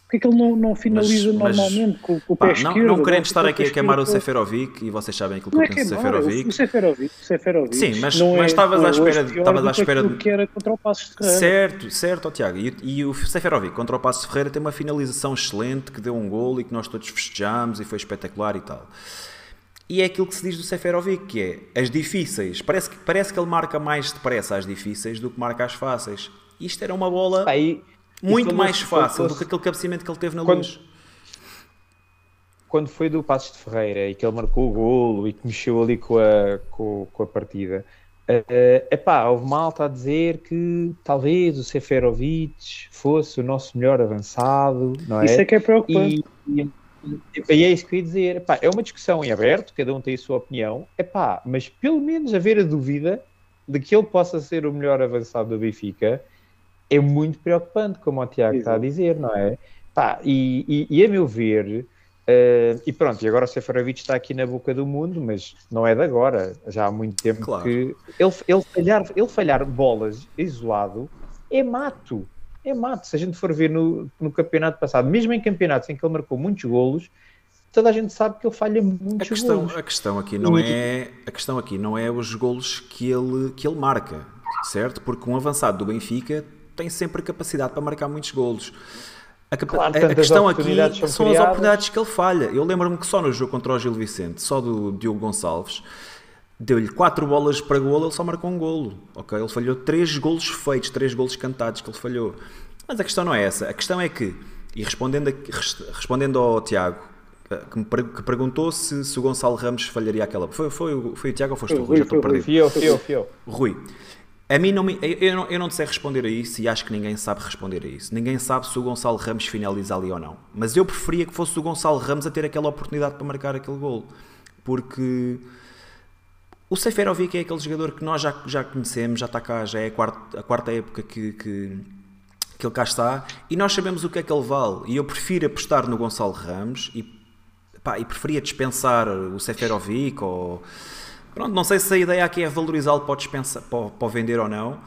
O que é que ele não, não finaliza Mas- mas, normalmente com, com o Pá, pé não, esquerdo? não querendo Não, estar aqui a queimar o. Seferovic, e vocês sabem aquilo que eu é penso do queimar, Seferovic. o Seferovic, o Seferovic Sim, mas- não mas é, estavas à é espera- estavas do à espera de- que era contra o Passos de Ferreira. Certo, certo, ó Tiago. E, e o Seferovic contra o Passo Ferreira tem uma finalização excelente que deu um gol e que nós todos festejamos e foi espetacular e tal. E é aquilo que se diz do Seferovic, que é as difíceis. Parece que, parece que ele marca mais depressa as difíceis do que marca as fáceis. Isto era uma bola e muito mais fácil do falou-se- que aquele cabeceamento que ele teve na Quando- luz. quando foi do Passos de Ferreira e que ele marcou o golo e que mexeu ali com a, com, com a partida, é epá, houve malta a dizer que talvez o Seferovic fosse o nosso melhor avançado, não é? Isso é que é preocupante. E, e- e é isso que eu ia dizer. Epá, é uma discussão em aberto, cada um tem a sua opinião, epá, mas pelo menos haver a dúvida de que ele possa ser o melhor avançado do Benfica é muito preocupante, como o Tiago está a dizer, não é? Pá, e, e- e a meu ver, eh, e pronto, e agora o Seferovic está aqui na boca do mundo, mas não é de agora, já há muito tempo Claro. que ele, ele, falhar, ele falhar bolas isolado é mato. É mato. Se a gente for ver no, no campeonato passado, mesmo em campeonatos em que ele marcou muitos golos, toda a gente sabe que ele falha A muitos questão, golos. a questão aqui não é a questão aqui não é os golos que ele que ele marca. certo? Porque um avançado do Benfica tem sempre capacidade para marcar muitos golos. A, capa- Claro, a- a questão aqui são, são as oportunidades que ele falha. Eu lembro-me que só no jogo contra o Gil Vicente, só do Diogo Gonçalves, deu-lhe quatro bolas para golo, ele só marcou um golo. ok? Ele falhou três golos feitos, três golos cantados que ele falhou. Mas a questão não é essa. A questão é que, e respondendo, a- res- respondendo ao Tiago, eh, que, me per- que perguntou se, se o Gonçalo Ramos falharia aquela. Foi, foi, o- foi o Tiago ou foste o Rui? Já Rui, estou o Rui. perdido. Fio, fio, fio. Rui, a mim não me, eu, não, eu não sei responder a isso e acho que ninguém sabe responder a isso. Ninguém sabe se o Gonçalo Ramos finaliza ali ou não. Mas eu preferia que fosse o Gonçalo Ramos a ter aquela oportunidade para marcar aquele gol. Porque o Seferovic é aquele jogador que nós já, já conhecemos, já está cá, já é a quarta, a quarta época que, que, que ele cá está e nós sabemos o que é que ele vale. E eu prefiro apostar no Gonçalo Ramos e, pá, e preferia dispensar o Seferovic ou. Pronto, não sei se a ideia aqui é valorizá-lo para, dispensa, para, para vender ou não,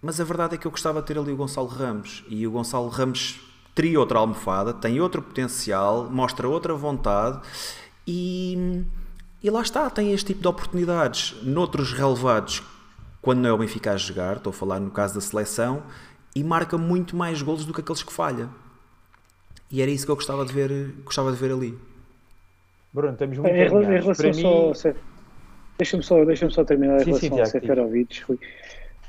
mas a verdade é que eu gostava de ter ali o Gonçalo Ramos e o Gonçalo Ramos teria outra almofada, tem outro potencial, mostra outra vontade e, e lá está, tem este tipo de oportunidades noutros relevados quando não é o Benfica a jogar, estou a falar no caso da seleção, e marca muito mais golos do que aqueles que falha. E era isso que eu gostava de ver, gostava de ver ali. Bruno, estamos muito Em, rela- em relação Para só ao mim, Deixa-me só, deixa só terminar em Sim, sim, relação ao Seferovic, Rui.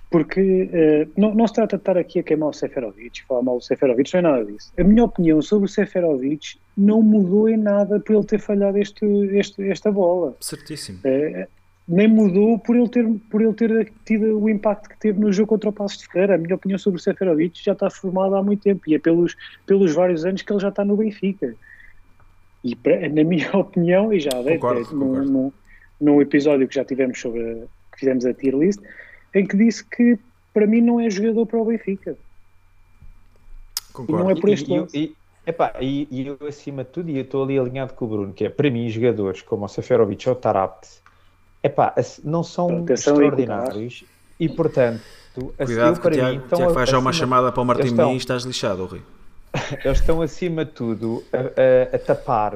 Porque eh, não, não se trata de estar aqui a queimar o Seferovic, falar mal do Seferovic, não é nada disso. A minha opinião sobre o Seferovic não mudou em nada por ele ter falhado este, este, esta bola. Certíssimo. Eh, nem mudou por ele, ter, por ele ter tido o impacto que teve no jogo contra o Passos de Ferreira. A minha opinião sobre o Seferovic já está formada há muito tempo e é pelos, pelos vários anos que ele já está no Benfica. E pra- na minha opinião, e já Concordo, até num, concordo. num, num episódio que já tivemos sobre a, que fizemos a tier list, em que disse que para mim não é jogador para o Benfica. Concordo. não é por E- este e, lado. e, epá, e, e eu, acima de tudo, e eu estou ali alinhado com o Bruno, que é, para mim, jogadores como o Seferovic ou o Tarapt, epá, não são Atenção extraordinários e, portanto, Cuidado eu, para mim, Tiago, estão Tiago faz já uma chamada para o Martim estão- e estás lixado, Rui. eles estão, acima de tudo, a, a- a tapar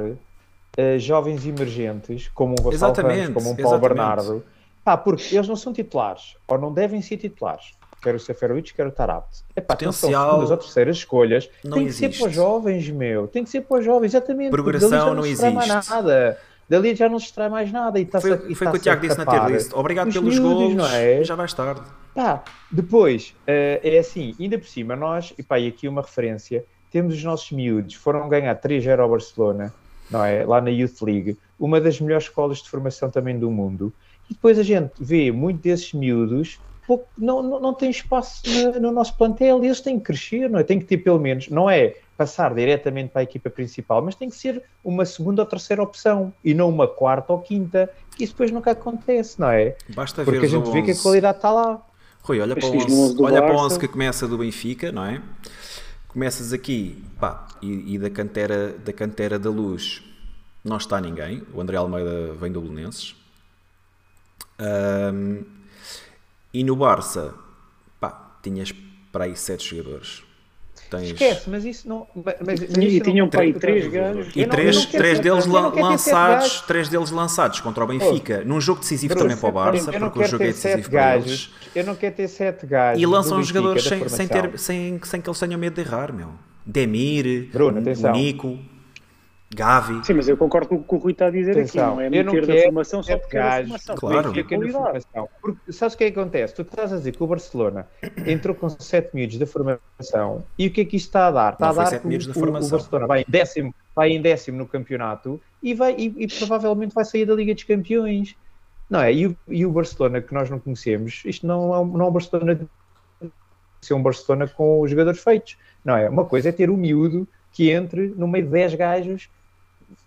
eh, jovens emergentes, como um Ramos, como um Paulo exatamente. Bernardo, pá, porque eles não são titulares, ou não devem ser titulares. Quer o Seferovic, quer o Tarapt. Epá, então são Potencial segundas ou terceiras escolhas. não Tem que ser existe. para os jovens, meu. Tem que ser para os jovens, exatamente. Progressão não se extrai mais existe. nada. Dali já não se extrai mais nada. E está Foi, foi o que o Tiago disse na tier list. Obrigado pelos gols, não é? já vais tarde. Pá, depois, eh, é assim, ainda por cima, nós, e pá, e aqui uma referência, temos os nossos miúdos, foram ganhar 3-0 ao Barcelona, não é? Lá na Youth League, uma das melhores escolas de formação também do mundo, e depois a gente vê muito desses miúdos, pouco, não, não, não tem espaço na- no nosso plantel, e eles têm que crescer, não é? Tem que ter pelo menos, não é passar diretamente para a equipa principal, mas tem que ser uma segunda ou terceira opção, e não uma quarta ou quinta, que isso depois nunca acontece, não é? Basta Porque ver a gente vê que a 11. qualidade está lá. Rui, olha para no 11, 11 olha para o Barça. 11 que começa do Benfica, não é? Começas aqui, pá, e, e da, cantera, da cantera da luz não está ninguém. O André Almeida vem do Belenenses. Ahm, e no Barça, pá, tinhas para aí sete jogadores. Tens... Esquece, mas isso não. Mas, mas E isso tinham para aí três gajos. E três, três deles lançados, três deles lançados contra o Benfica, num jogo decisivo também para o Barça, eu não porque o quero jogo é ter decisivo sete para eles. Eu não quero ter sete gajos. E lançam os jogadores sem, sem, ter, sem, sem que eles tenham medo de errar, meu. Demir, Bruno. Nico, Gavi. Sim, mas eu concordo com o que o Rui está a dizer Atenção, aqui, não é eu não meter da formação só porque é gajos formação. Claro. Que qualidade. formação. Porque, sabes o que é que acontece? Tu estás a dizer que o Barcelona entrou com sete miúdos da formação e o que é que isto está a dar? Está Não a dar que da o, o. Barcelona vai em, décimo, vai em décimo no campeonato e, vai, e, e provavelmente vai sair da Liga dos Campeões. Não é? E o, e o Barcelona que nós não conhecemos, isto não é um, não é um Barcelona de ser um Barcelona com os jogadores feitos. Não é? Uma coisa é ter um miúdo que entre no meio de 10 gajos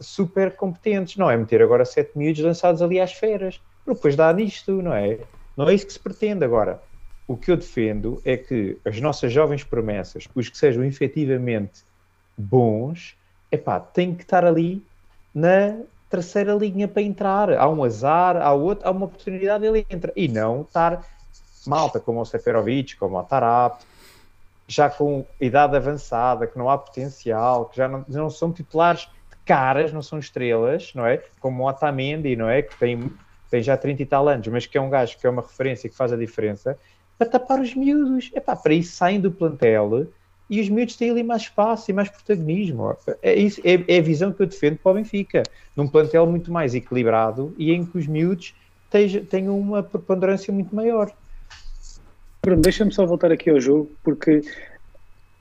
super competentes, não é meter agora sete miúdos lançados ali às feras, depois dá nisto, não é? Não é isso que se pretende agora. O que eu defendo é que as nossas jovens promessas, os que sejam efetivamente bons, epá, têm que estar ali na terceira linha para entrar. Há um azar, há outro, há uma oportunidade, ele entra. E não estar malta como o Seferovic, como o Tarap, já com idade avançada, que não há potencial, que já não, não são titulares caras, não são estrelas, não é? Como o Otamendi, não é? Que tem, tem já 30 e tal anos, mas que é um gajo que é uma referência que faz a diferença. para tapar os miúdos. Epá, para isso saem do plantel e os miúdos têm ali mais espaço e mais protagonismo. É, isso, é, é a visão que eu defendo para o Benfica. Num plantel muito mais equilibrado e em que os miúdos tenham, uma preponderância muito maior. Bruno, deixa-me só voltar aqui ao jogo, porque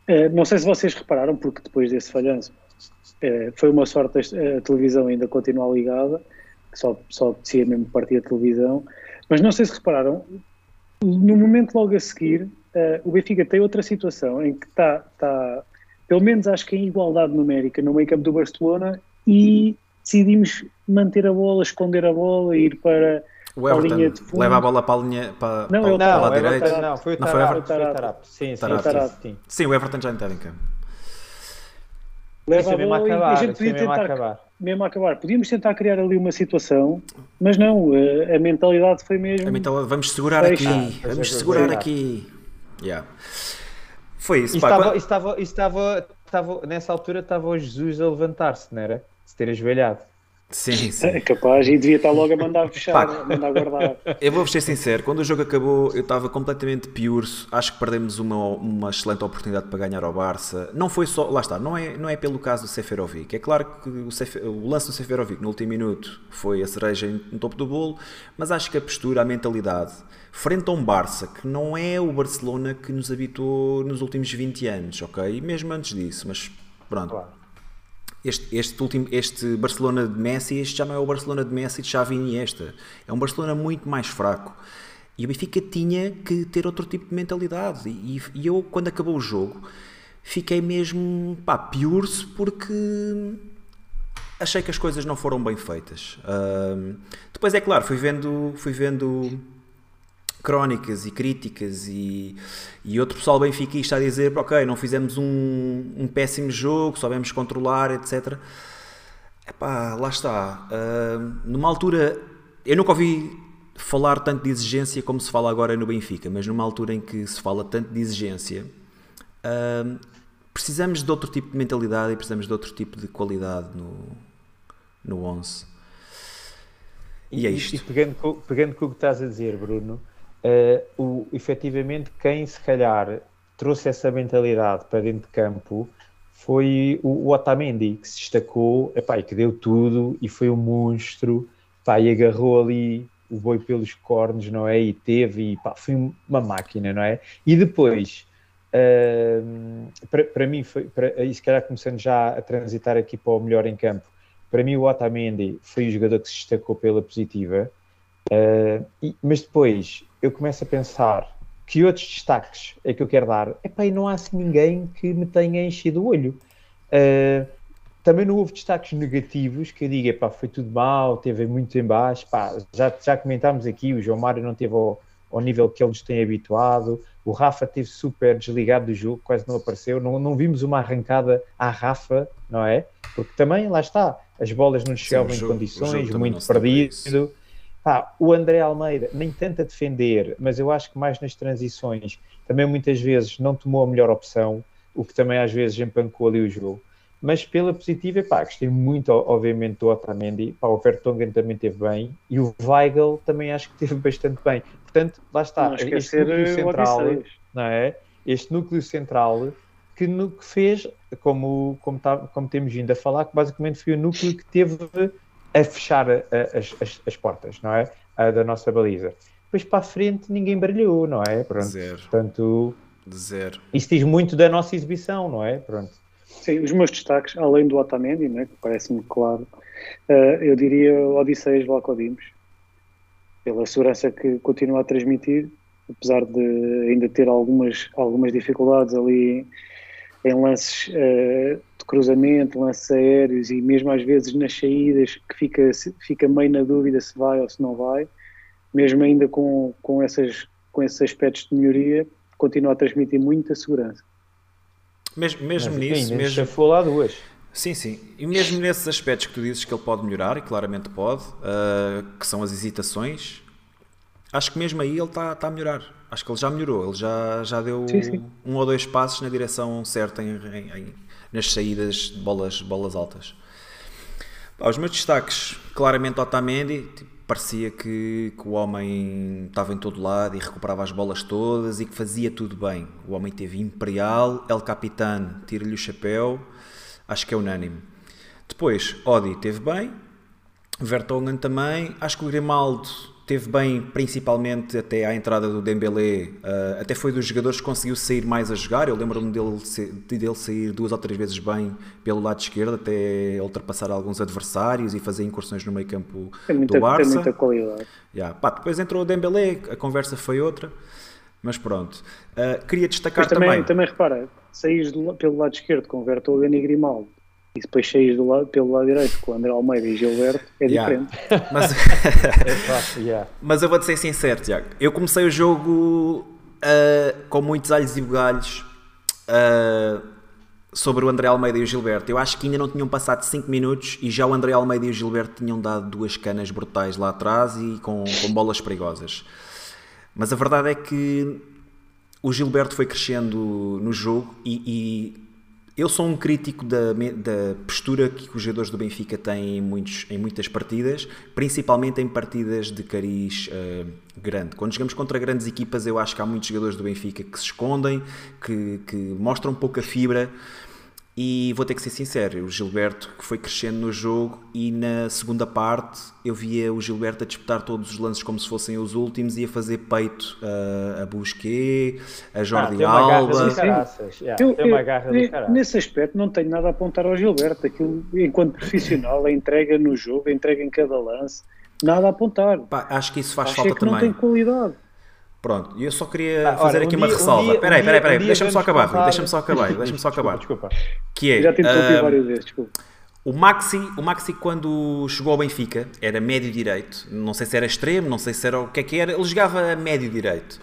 eh, não sei se vocês repararam, porque depois desse falhanço eh, foi uma sorte a, a televisão ainda continuar ligada, que só, só apetecia mesmo partir a televisão, mas não sei se repararam, no momento logo a seguir, uh, o Benfica tem outra situação em que está, tá, pelo menos acho que em igualdade numérica no meio campo do Barcelona e decidimos manter a bola, esconder a bola, ir para O a linha Everton de fundo. leva a bola para a linha para, Não, para, é o para o Não, lado o Everton- direito. não, foi o Não foi Tarap. Sim, sim, Tarap. sim, o Everton já estava em campo. Leva a é mesmo a bola e a acabar. gente é podia mesmo a tentar acabar. mesmo a acabar. Podíamos tentar criar ali uma situação, mas não, eh, a mentalidade foi mesmo. A mentalidade, vamos segurar aqui, Ah, vamos é, segurar aqui. Yeah. Foi isso. Estava, estava, estava, estava- nessa altura estava o Jesus a levantar-se, não era? Se ter ajoelhado. Sim, sim. É capaz e devia estar logo a mandar fechar, Pá. a mandar guardar. Eu vou ser sincero, quando o jogo acabou eu estava completamente piurso, acho que perdemos uma, uma excelente oportunidade para ganhar ao Barça. Não foi só, lá está, não é, não é pelo caso do Seferovic. É claro que o, Sefer- o lance do Seferovic no último minuto foi a cereja no topo do bolo, mas acho que a postura, a mentalidade, frente a um Barça que não é o Barcelona que nos habituou nos últimos 20 anos, ok? E mesmo antes disso, mas pronto. Claro. Este, este, último, este Barcelona de Messi, este já não é o Barcelona de Messi de Xavi Iniesta. É um Barcelona muito mais fraco. E o Benfica tinha que ter outro tipo de mentalidade. E, e eu, quando acabou o jogo, fiquei mesmo pá, piurso porque achei que as coisas não foram bem feitas. Ahm, depois, é claro, fui vendo, fui vendo crónicas e críticas e, e outro pessoal benfiquista a dizer ok, não fizemos um, um péssimo jogo, soubemos controlar, etc. Epá, lá está. Ah, numa altura, eu nunca ouvi falar tanto de exigência como se fala agora no Benfica, mas numa altura em que se fala tanto de exigência, ah, precisamos de outro tipo de mentalidade e precisamos de outro tipo de qualidade no, no 11. E é isto. E pegando, pegando com o que estás a dizer, Bruno, eh, o, efetivamente quem se calhar trouxe essa mentalidade para dentro de campo foi o, o Otamendi, que se destacou epá, e que deu tudo e foi um monstro pá, e agarrou ali o boi pelos cornos, não é? E teve, e pá, foi uma máquina, não é? E depois, ehm, para, mim, foi, para, e se calhar começando já a transitar aqui para o melhor em campo, para mim o Otamendi foi o jogador que se destacou pela positiva, Uh, e- mas depois eu começo a pensar que outros destaques é que eu quero dar. Epá, e não há assim ninguém que me tenha enchido o olho. Uh, também não houve destaques negativos que eu diga, epá, foi tudo mal, teve muito em baixo. Pá, já, já comentámos aqui, o João Mário não teve ao, ao nível que ele nos tem habituado. O Rafa teve super desligado do jogo, quase não apareceu. Não, não vimos uma arrancada à Rafa, não é? Porque também, lá está, as bolas não chegavam o em jogo- condições, muito perdido. Pá, o André Almeida, nem tanto a defender, mas eu acho que mais nas transições, também muitas vezes não tomou a melhor opção, o que também às vezes empancou ali o jogo. Mas pela positiva, pá, gostei muito, obviamente, do Otamendi. Pá, o Vertonghen também teve bem e o Weigl também acho que teve bastante bem. Portanto, lá está, não este núcleo central, não é? Este núcleo central que, no, que fez, como, como, tá- como temos vindo a falar, que basicamente foi o núcleo que teve a fechar a- as, as, as portas, não é? A da nossa baliza. Depois para a frente ninguém brilhou, não é? Pronto. Zero. Portanto, zero. isso diz muito da nossa exibição, não é? Pronto. Sim, os meus destaques, além do Otamendi, né, que parece-me claro, eh, eu diria Odisseias Valcodimos, pela segurança que continua a transmitir, apesar de ainda ter algumas, algumas dificuldades ali em lances de cruzamento, lances aéreos e mesmo às vezes nas saídas que fica, fica meio na dúvida se vai ou se não vai, mesmo ainda com, com, essas, com esses aspectos de melhoria, continua a transmitir muita segurança. Mesmo, mesmo Mas nisso, ainda mesmo, chafou lá duas. Sim, sim. E mesmo nesses aspectos que tu dizes que ele pode melhorar, e claramente pode, ah, que são as hesitações, acho que mesmo aí ele está tá a melhorar. Acho que ele já melhorou, ele já, já deu Sim, sim. um ou dois passos na direção certa em- em- em- nas saídas de bolas, bolas altas. Pá, os meus destaques, claramente Otamendi, tipo, parecia que, que o homem estava em todo lado e recuperava as bolas todas e que fazia tudo bem. O homem teve imperial, El Capitán, tira-lhe o chapéu, acho que é unânime. Depois, Odi teve bem, Vertonghen também, acho que o Grimaldo teve bem, principalmente até à entrada do Dembélé, uh, até foi dos jogadores que conseguiu sair mais a jogar. Eu lembro-me dele, dele sair duas ou três vezes bem pelo lado esquerdo, até ultrapassar alguns adversários e fazer incursões no meio campo Tem muita, do Barça. tem muita qualidade. Yeah. Pá, depois entrou o Dembélé, a conversa foi outra, mas pronto. Uh, queria destacar Mas também, também. também repara, saís pelo lado esquerdo com Vertonghen e Grimaldo e depois saís do lado, pelo lado direito com André Almeida e Gilberto, é Yeah. diferente. Mas, É mas eu vou-te ser sincero, Tiago. Eu comecei o jogo uh, com muitos alhos e bugalhos uh, sobre o André Almeida e o Gilberto. Eu acho que ainda não tinham passado 5 minutos e já o André Almeida e o Gilberto tinham dado duas canas brutais lá atrás e com, com bolas perigosas. Mas a verdade é que o Gilberto foi crescendo no jogo e, e eu sou um crítico da, da postura que os jogadores do Benfica têm em, muitos, em muitas partidas, principalmente em partidas de cariz eh, grande. Quando jogamos contra grandes equipas, eu acho que há muitos jogadores do Benfica que se escondem, que, que mostram pouca fibra. E vou ter que ser sincero, o Gilberto que foi crescendo no jogo e na segunda parte eu via o Gilberto a disputar todos os lances como se fossem os últimos e a fazer peito a, a Busquets, a Ah, Jordi garra Alba. yeah, Eu- tem uma eu- nesse aspecto não tenho nada a apontar ao Gilberto. Aquilo, enquanto profissional, a entrega no jogo, a entrega em cada lance, nada a apontar. Pá, acho que isso faz Acho é falta que não também. tem qualidade. Pronto, e eu só queria Ah, fazer olha, aqui um uma dia- ressalva. Peraí, um peraí, dia deixa-me só acabar, Rui, deixa-me só acabar, deixa-me só acabar. Desculpa, Que é, Já te interrompi ah, várias vezes, desculpa. O Maxi, o Maxi, quando chegou ao Benfica, era médio direito. Não sei se era extremo, não sei se era o que é que era. Ele jogava a médio direito.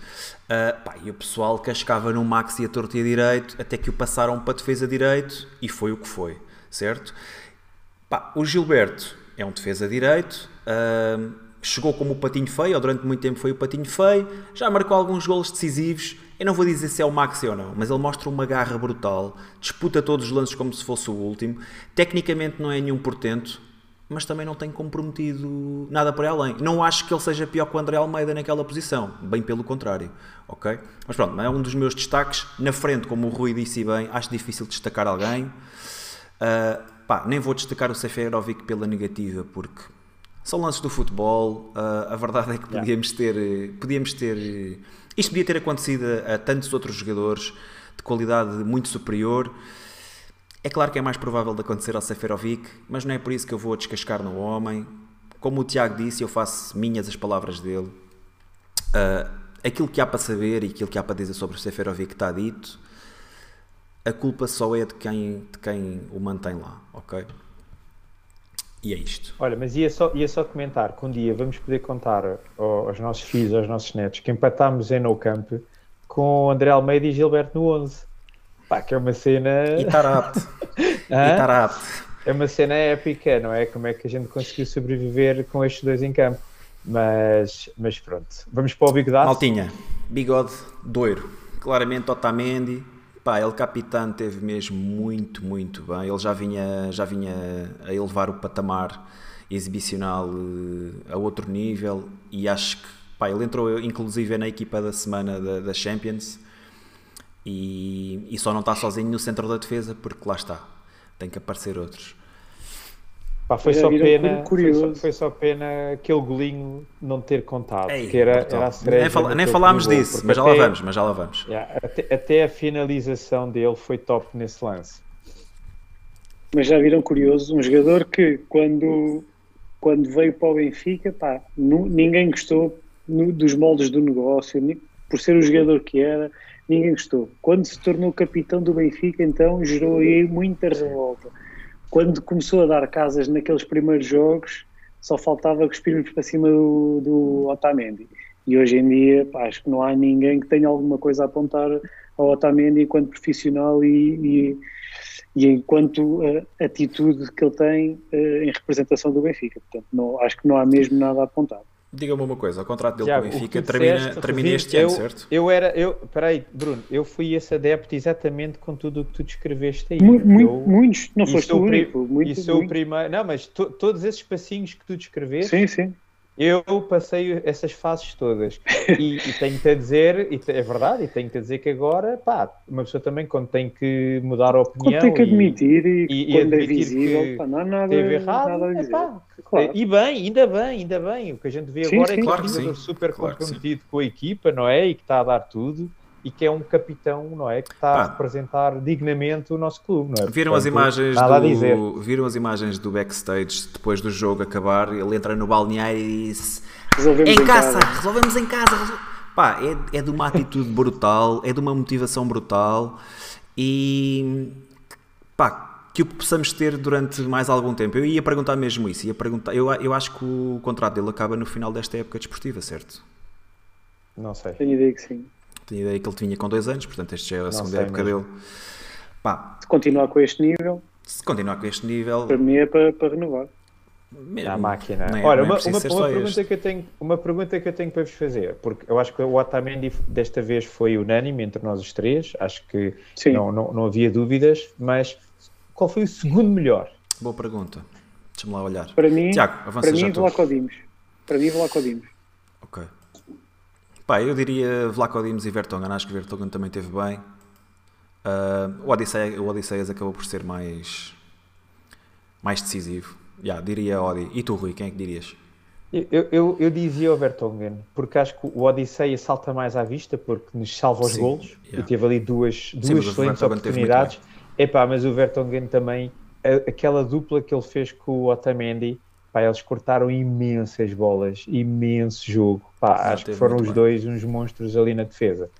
Ah, pá, e o pessoal cascava no Maxi a torto e a direito, até que o passaram para a defesa direito e foi o que foi, certo? Pá, o Gilberto é um defesa direito. ah, chegou como o patinho feio, ou durante muito tempo foi o patinho feio. Já marcou alguns golos decisivos. Eu não vou dizer se é o Maxi ou não, mas ele mostra uma garra brutal, disputa todos os lances como se fosse o último. Tecnicamente não é nenhum portento, mas também não tem comprometido nada por aí além. Não acho que ele seja pior que o André Almeida naquela posição, bem pelo contrário, ok? Mas pronto, é um dos meus destaques. Na frente, como o Rui disse bem, acho difícil destacar alguém. Uh, pá, nem vou destacar o Seferovic pela negativa, porque são lances do futebol. uh, a verdade é que podíamos ter, podíamos ter. Isto podia ter acontecido a, a tantos outros jogadores de qualidade muito superior. É claro que é mais provável de acontecer ao Seferovic, mas não é por isso que eu vou descascar no homem. Como o Tiago disse, eu faço minhas as palavras dele. Uh, aquilo que há para saber e aquilo que há para dizer sobre o Seferovic está dito. A culpa só é de quem, de quem o mantém lá, ok? E é isto. Olha, mas ia só, ia só comentar que um dia vamos poder contar ao- aos nossos filhos, aos nossos netos, que empatámos em No Camp com André Almeida e Gilberto no 11. Pá, que é uma cena. E estar apto. E estar apto. É uma cena épica, não é? Como é que a gente conseguiu sobreviver com estes dois em campo. Mas, mas pronto, vamos para o Big Daço. Maltinha, bigode doiro. Claramente Otamendi. Pá, ele capitão teve mesmo muito, muito bem. Ele já vinha, já vinha a elevar o patamar exibicional eh, a outro nível e acho que pá, ele entrou inclusive na equipa da semana da, da Champions e, e só não está sozinho no centro da defesa porque lá está, tem que aparecer outros. Pá, foi, só pena, como foi, curioso. só, foi só pena aquele golinho não ter contado. Ei, que era, era nem, fala- nem falámos bolo, disso, mas já lá vamos, mas já lá vamos. Yeah, até, até a finalização dele foi top nesse lance. Mas já viram curioso, um jogador que quando, quando veio para o Benfica, pá, nu- ninguém gostou dos moldes do negócio, por ser o jogador que era, ninguém gostou. Quando se tornou capitão do Benfica, então gerou aí muita revolta. Quando começou a dar casas naqueles primeiros jogos, só faltava cuspirmos para cima do, do Otamendi. E hoje em dia, pá, acho que não há ninguém que tenha alguma coisa a apontar ao Otamendi enquanto profissional e, e e enquanto uh, atitude que ele tem uh, em representação do Benfica. Portanto, não, acho que não há mesmo nada a apontar. Diga-me uma coisa, o contrato dele Tiago, com o Benfica termina, disseste, termina este eu, ano, certo? Eu era, eu, peraí, Bruno, eu fui esse adepto exatamente com tudo o que tu descreveste aí. Mu- mu- Eu- muitos, não foste sou o único. Muito, e sou o muito. primeiro. Não, mas to- todos esses passinhos que tu descreveste, Sim, sim. Eu passei essas fases todas. E, e tenho-te a dizer, e te- é verdade, e tenho-te a dizer que agora, pá, uma pessoa também, quando tem que mudar a Quando opinião. tem que e- admitir e, e- e quando é admitir visível, que pá, não há nada, teve errado, nada a dizer. epá, Claro. E bem, ainda bem, ainda bem. O que a gente vê Sim, agora sim. é que Claro é um jogador super Claro comprometido com a equipa, não é? E que está a dar tudo e que é um capitão, não é? Que está Pá. a representar dignamente o nosso clube, não é? Viram as Portanto, imagens nada a dizer. do viram as imagens do backstage depois do jogo acabar, ele entra no balneário e disse Resolvemos em em casa, casa." resolvemos em casa. resol-" Pá, é, é de uma atitude brutal, é de uma motivação brutal e pá, que o possamos ter durante mais algum tempo. Eu ia perguntar mesmo isso, ia perguntar, eu, eu acho que o contrato dele acaba no final desta época desportiva, certo? Não sei. Tenho ideia que sim. Tinha ideia que ele tinha com dois anos, portanto este já é a segunda sei época mesmo. dele. Pá, Se continuar com este nível, se continuar com este nível, para mim é para, para renovar. mesmo, A máquina. é- Olha, nem é uma, uma, uma pergunta este. que eu tenho, uma pergunta que eu tenho para vos fazer, porque eu acho que o Otamendi desta vez foi unânime entre nós os três, acho que Sim. não, não, não havia dúvidas, mas qual foi o segundo melhor? Boa pergunta. Deixa-me lá olhar. Para mim, Tiago, avança para já mim. Vlaco Dimos. Para mim, Vlaco Dimos. Pá, eu diria Vlaco Dimos e Vertonghen. Acho que Vertonghen também teve bem. Ah, o, Odisseias, o Odisseias acabou por ser mais, mais decisivo. Já, diria Odi. E tu, Rui, quem é que dirias? Eu, eu, eu dizia o Vertonghen, porque acho que o Odisseia salta mais à vista, porque nos salva os Sim, golos yeah. e teve ali duas, duas o excelentes oportunidades. Epá, mas o Vertonghen também, a- aquela dupla que ele fez com o Otamendi, pá, eles cortaram imensas bolas, imenso jogo. Pá, acho que teve foram os bem. dois uns monstros ali na defesa.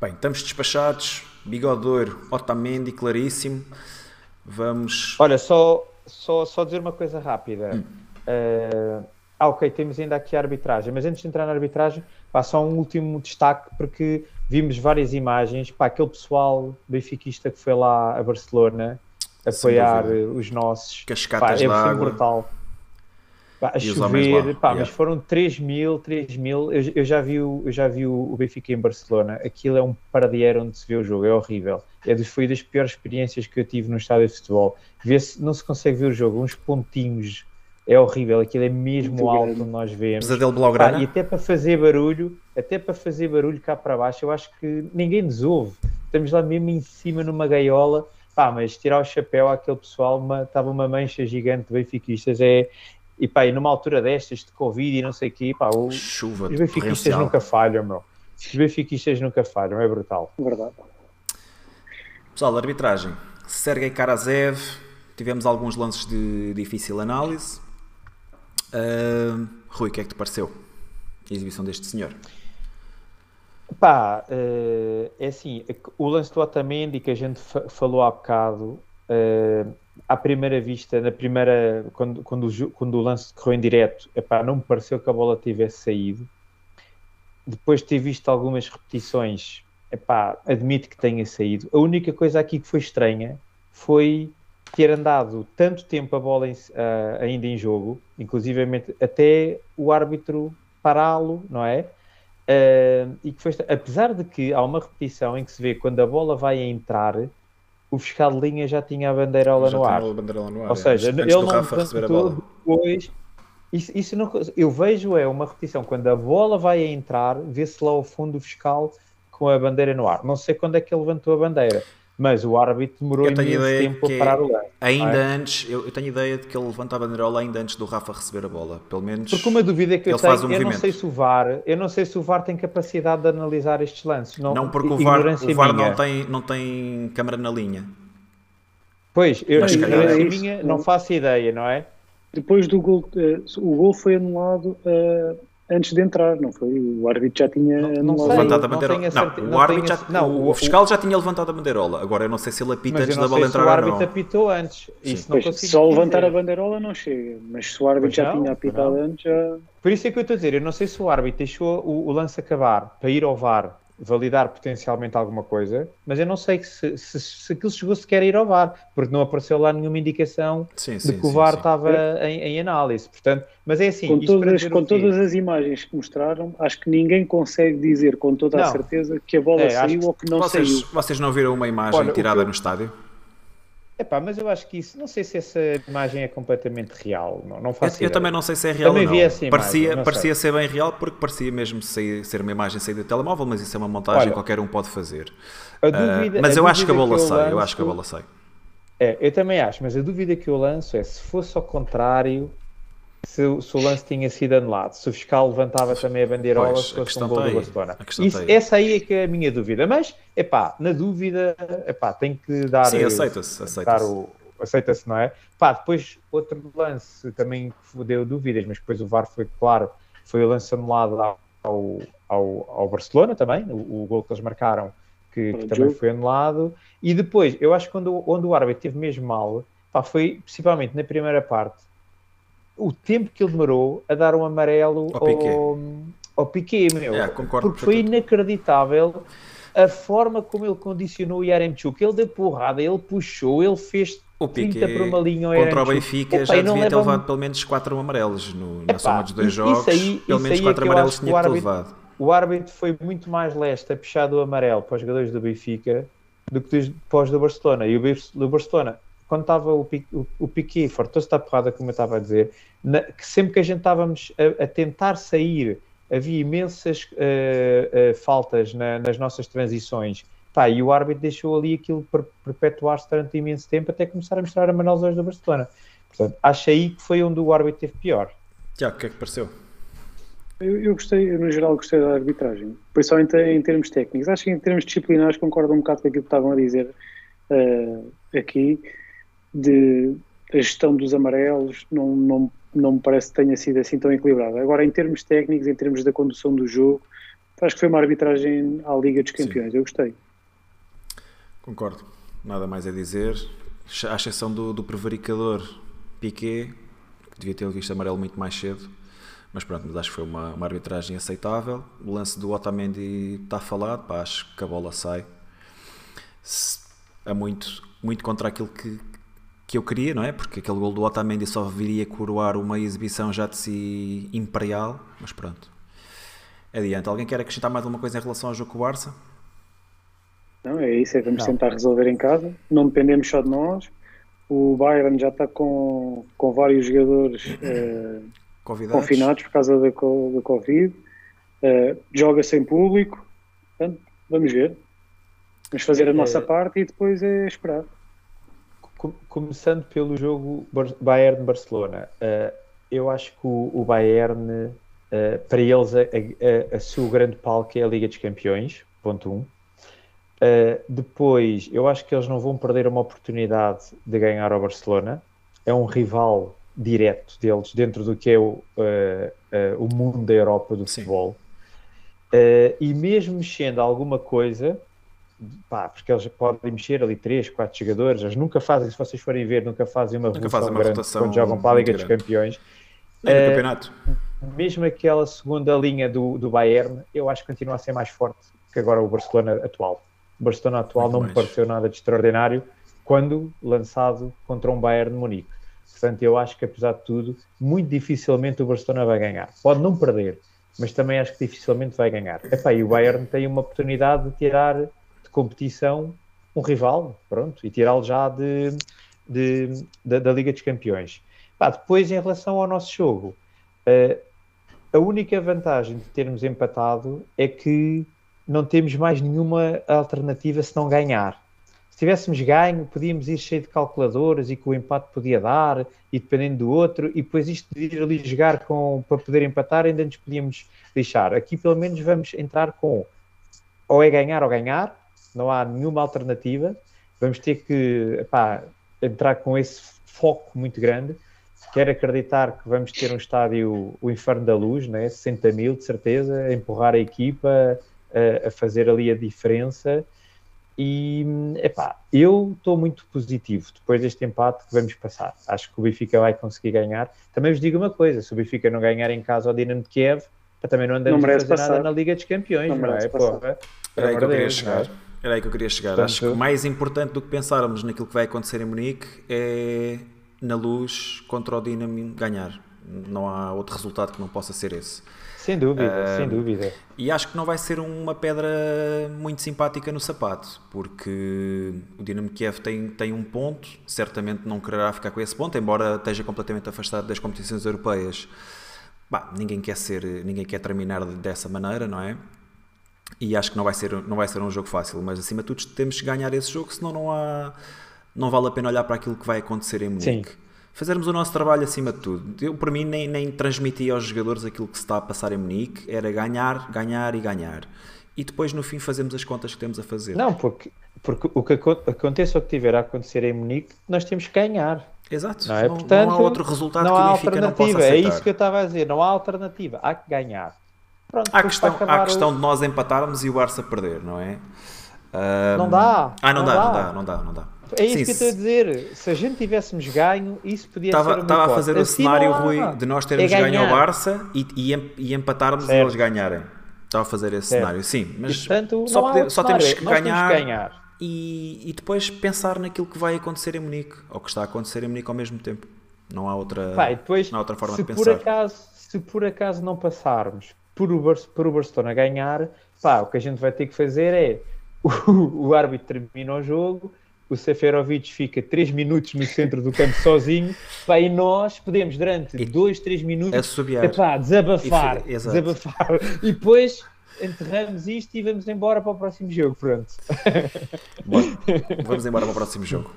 Bem, estamos despachados. Bigodoiro, Otamendi, claríssimo. Vamos. Olha, só, só, só dizer uma coisa rápida. Hum. Eh, ah, ok, temos ainda aqui a arbitragem, mas antes de entrar na arbitragem, pá, só um último destaque, porque vimos várias imagens, pá, aquele pessoal benfiquista que foi lá a Barcelona apoiar os nossos, pá, Cascatas é de foi água. brutal. Pá, a E chover, pá, yeah. mas foram 3 mil, 3 mil. Eu, eu já vi, o, eu já vi o, o Benfica em Barcelona. Aquilo é um paradeiro onde se vê o jogo, é horrível. É dos, foi das piores experiências que eu tive no estádio de futebol. Vê-se, não se consegue ver o jogo, uns pontinhos, é horrível. Aquilo é mesmo Muito alto grande. onde nós vemos. Pesadelo Pá, Blaugrana. e até para fazer barulho, até para fazer barulho cá para baixo, eu acho que ninguém nos ouve. Estamos lá mesmo em cima numa gaiola. Pá, mas tirar o chapéu àquele pessoal, uma- estava uma mancha gigante de benfiquistas. É, e pá, e numa altura destas de Covid e não sei o quê, pá, o- Chuva os benfiquistas torrencial. nunca falham, meu. Os benfiquistas nunca falham, é brutal. Verdade. Pessoal, arbitragem. Sergei Karazev. Tivemos alguns lances de difícil análise. Ah, Rui, o que é que te pareceu? A exibição deste senhor. Pá, eh, é assim, o lance do Otamendi que a gente fa- falou há bocado, eh, à primeira vista, na primeira, quando, quando, o, quando o lance correu em direto, epá, não me pareceu que a bola tivesse saído. Depois de ter visto algumas repetições, epá, admito que tenha saído. A única coisa aqui que foi estranha foi ter andado tanto tempo a bola em- ah, ainda em jogo, inclusivamente até o árbitro pará-lo, não é? Uh, e que foi, apesar de que há uma repetição em que se vê quando a bola vai a entrar, o fiscal de linha já tinha a bandeirola Já no ar. a bandeirola no ar, Ou é. seja, Antes ele não Rafa receber a levantou bola. depois. Isso, isso não, eu vejo é uma repetição quando a bola vai a entrar, vê-se lá ao fundo o fiscal com a bandeira no ar. Não sei quando é que ele levantou a bandeira, mas o árbitro demorou Eu imenso ideia tempo que a é- parar o lance. Ainda é? antes, eu, eu tenho ideia de que ele levanta a bandeirola ainda antes do Rafa receber a bola. Pelo menos. Porque uma dúvida que eu tenho, um eu não sei se o VAR, eu não sei se o VAR tem capacidade de analisar estes lances. Não, Não, porque o VAR, o VAR não, tem, não tem câmara na linha. Pois, eu, Mas ignorância é minha, não- faço ideia, não é? Depois do gol, eh, o gol foi anulado eh, antes de entrar, não foi? O árbitro já tinha Não- não sei. Levantado a não bandeirola. tenho a Não, certe- o não árbitro já, não, o, o- o fiscal já tinha levantado a bandeirola. Agora eu não sei se ele apita antes da não bola o entrar ou árbitro não. apitou antes. Isso não Pois, consigo só dizer. levantar a bandeirola não chega, mas se o árbitro Pois já não, tinha apitado não. antes, já. Por isso é que eu estou a dizer, eu não sei se o árbitro deixou o, o lance acabar para ir ao VAR validar potencialmente alguma coisa, mas eu não sei se, se, se aquilo chegou sequer a ir ao VAR, porque não apareceu lá nenhuma indicação Sim, de sim, que o VAR sim. estava em, em análise. Portanto, mas é assim, com todas, com todas as imagens que mostraram, acho que ninguém consegue dizer com toda a Não. certeza que a bola É, saiu que ou que não Vocês, saiu. vocês não viram uma imagem Olha, tirada eu- no estádio? Epá, mas eu acho que isso, não sei se essa imagem é completamente real, não, não Eu, faço eu ideia. também não sei se é real Também ou vi não. essa imagem, parecia parecia ser bem real porque parecia mesmo ser, ser uma imagem saída do telemóvel, mas isso é uma montagem Olha, qualquer um pode fazer. A dúvida- mas a eu acho que a bola eu sai, eu acho que a bola sai. É, eu também acho, mas a dúvida que eu lanço é se fosse ao contrário, se, o- se o lance tinha sido anulado, se o fiscal levantava também a bandeirola, Pois, se a fosse questão um gol tá do Barcelona. Isso- tá essa aí é que é a minha dúvida, mas, epá, na dúvida, epá, tem que dar... Sim, eh, aceita-se, aceita-se. o- Aceita-se, não é? Pá, depois outro lance também que deu dúvidas, mas depois o VAR foi claro, foi o lance anulado ao, ao, ao Barcelona também, o, o gol que eles marcaram, que, que também foi anulado. E depois, eu acho que quando, onde o árbitro teve mesmo mal, pá, foi principalmente na primeira parte, o tempo que ele demorou a dar um amarelo Ao ao, ao Piqué, meu. É, concordo porque foi perfeitamente. inacreditável a forma como ele condicionou o Yaremchuk. Ele deu porrada, ele puxou, ele fez O 30 Piqué por uma linha ao contra o. Benfica Epá, já devia ter leva- levado pelo menos 4 amarelos no- na Epá, soma dos dois jogos. aí- pelo menos aí é 4 que eu amarelos tinha árbitro- levado. O árbitro foi muito mais leste a puxar do amarelo para os jogadores do Benfica do que dos- para os do Barcelona. E o, o Barcelona, quando estava o, o, o Piqué, fartou-se da porrada, como eu estava a dizer, na- que sempre que a gente estávamos a, a tentar sair, havia imensas eh, eh, faltas na- nas nossas transições. Pá, e o árbitro deixou ali aquilo per- perpetuar-se durante imenso tempo até começar a mostrar amarelos aos do Barcelona. Portanto, acho aí que foi onde o árbitro teve pior. Tiago, o que é que pareceu? Eu, eu gostei, eu, no geral gostei da arbitragem, principalmente em termos técnicos. Acho que em termos disciplinares concordo um bocado com aquilo que estavam a dizer eh, aqui, de a gestão dos amarelos não, não, não me parece que tenha sido assim tão equilibrada. Agora, em termos técnicos, em termos da condução do jogo, acho que foi uma arbitragem à Liga dos Campeões. Eu gostei. Concordo. Nada mais a dizer. À exceção do, do prevaricador Piquet, que devia ter visto amarelo muito mais cedo. Mas pronto, mas acho que foi uma, uma arbitragem aceitável. O lance do Otamendi está falado, pá, acho que a bola sai. Se- É muito, muito contra aquilo que, que eu queria, não é? Porque aquele gol do Otamendi só viria coroar uma exibição já de si imperial. Mas pronto. Adiante. Alguém quer acrescentar mais alguma coisa em relação ao jogo com o Barça? Não, é isso, é vamos Não. tentar resolver em casa. Não dependemos só de nós. O Bayern já está com, com vários jogadores eh, confinados por causa da, da Covid. Eh, joga sem público. Portanto, vamos ver. Vamos fazer a nossa É. parte e depois é esperar. Com- Começando pelo jogo Bar- Bayern-Barcelona, eh, eu acho que o, Bayern, eh, para eles, a, a, a seu grande palco é a Liga dos Campeões, ponto 1. Um. Eh, depois, eu acho que eles não vão perder uma oportunidade de ganhar ao Barcelona. É um rival direto deles dentro do que é o, o mundo da Europa do Sim. futebol. E mesmo mexendo alguma coisa, pá, porque eles podem mexer ali 3, 4 jogadores, eles nunca fazem, se vocês forem ver, nunca fazem uma Nunca fazem uma grande rotação quando jogam para a Liga dos grande. Campeões. Nem no Eh, campeonato. Mesmo aquela segunda linha do, do Bayern, eu acho que continua a ser mais forte que agora o Barcelona atual. O Barcelona atual Muito não me mais. pareceu nada de extraordinário quando lançado contra um Bayern de Munique. Portanto, eu acho que apesar de tudo, muito dificilmente o Barcelona vai ganhar. Pode não perder, mas também acho que dificilmente vai ganhar. Epá, e o Bayern tem uma oportunidade de tirar competição um rival, pronto, e tirá-lo já de, de- da, da Liga dos Campeões. Depois, em relação ao nosso jogo, eh, a única vantagem de termos empatado é que não temos mais nenhuma alternativa se não ganhar. Se tivéssemos ganho, podíamos ir cheio de calculadoras e que o empate podia dar, e dependendo do outro, e depois isto de ir ali jogar com, para poder empatar, ainda nos podíamos deixar. Aqui, pelo menos, vamos entrar com ou é ganhar ou ganhar, não há nenhuma alternativa. Vamos ter que epá, entrar com esse foco muito grande. Quero acreditar que vamos ter um estádio, o Inferno da Luz, né? 60 mil, de certeza, a empurrar a equipa, a, a fazer ali a diferença. E, epá, eu estou muito positivo depois deste empate que vamos passar. Acho que o Benfica vai conseguir ganhar. Também vos digo uma coisa: se o Benfica não ganhar em casa ao Dinamo de Kiev, Para também não andamos Não a fazer nada passar. na Liga dos Campeões, Não não, é? merece passar. Porra. Era aí que eu queria chegar. Era aí que eu queria chegar. Portanto- Acho que o mais importante do que pensarmos naquilo que vai acontecer em Munique é na luz contra o Dinamo ganhar. Não há outro resultado que não possa ser esse. Sem dúvida, Ah, sem dúvida. E acho que não vai ser uma pedra muito simpática no sapato, porque o Dinamo Kiev tem, tem um ponto, certamente não quererá ficar com esse ponto, embora esteja completamente afastado das competições europeias. Bah, ninguém quer ser, ninguém quer terminar dessa maneira, não é? E acho que não vai ser, não vai ser um jogo fácil, mas acima de tudo temos que ganhar esse jogo, senão não há, não vale a pena olhar para aquilo que vai acontecer em Munique. Fazermos o nosso trabalho acima de tudo. Eu, por mim, nem, nem transmitia aos jogadores aquilo que se está a passar em Munique, era ganhar, ganhar e ganhar. E depois, no fim, fazemos as contas que temos a fazer. Não, porque, porque o que aco- aconteça ou que tiver a acontecer em Munique, nós temos que ganhar. Exato. Não, é? Não, Portanto, não há outro resultado não que o Benfica não possa alternativa. É isso que eu estava a dizer. Não há alternativa. Há que ganhar. Pronto, Há a questão, há questão o- de nós empatarmos e o Barça perder, não é? Ahm, Não dá, Ah, não, não dá, não dá. dá, não dá, não dá. É isso Sim, que eu estou a dizer. Se a gente tivéssemos ganho, isso podia ser Estava, a fazer o Assim cenário, não há. Rui, de nós termos É ganho ao. Barça e, e, e empatarmos e Certo. eles ganharem. Estava a fazer esse Certo. cenário, sim, E, mas portanto, só, não há pode- outro só temos que Nós ganhar, temos ganhar. E, e depois pensar naquilo que vai acontecer em Munique, ou que está a acontecer em Munique ao mesmo tempo. Não há outra, e depois, não há outra forma se de por, pensar. acaso, se por acaso não passarmos por o, por o Barcelona ganhar, pá, o que a gente vai ter que fazer é o, o árbitro termina o jogo, o Seferovic fica 3 minutos no centro do campo sozinho, pá, e nós podemos durante E- 2, 3 minutos Assobiar. epá, desabafar, E desabafar e depois enterramos isto e vamos embora para o próximo jogo, pronto. Bora, vamos embora para o próximo jogo.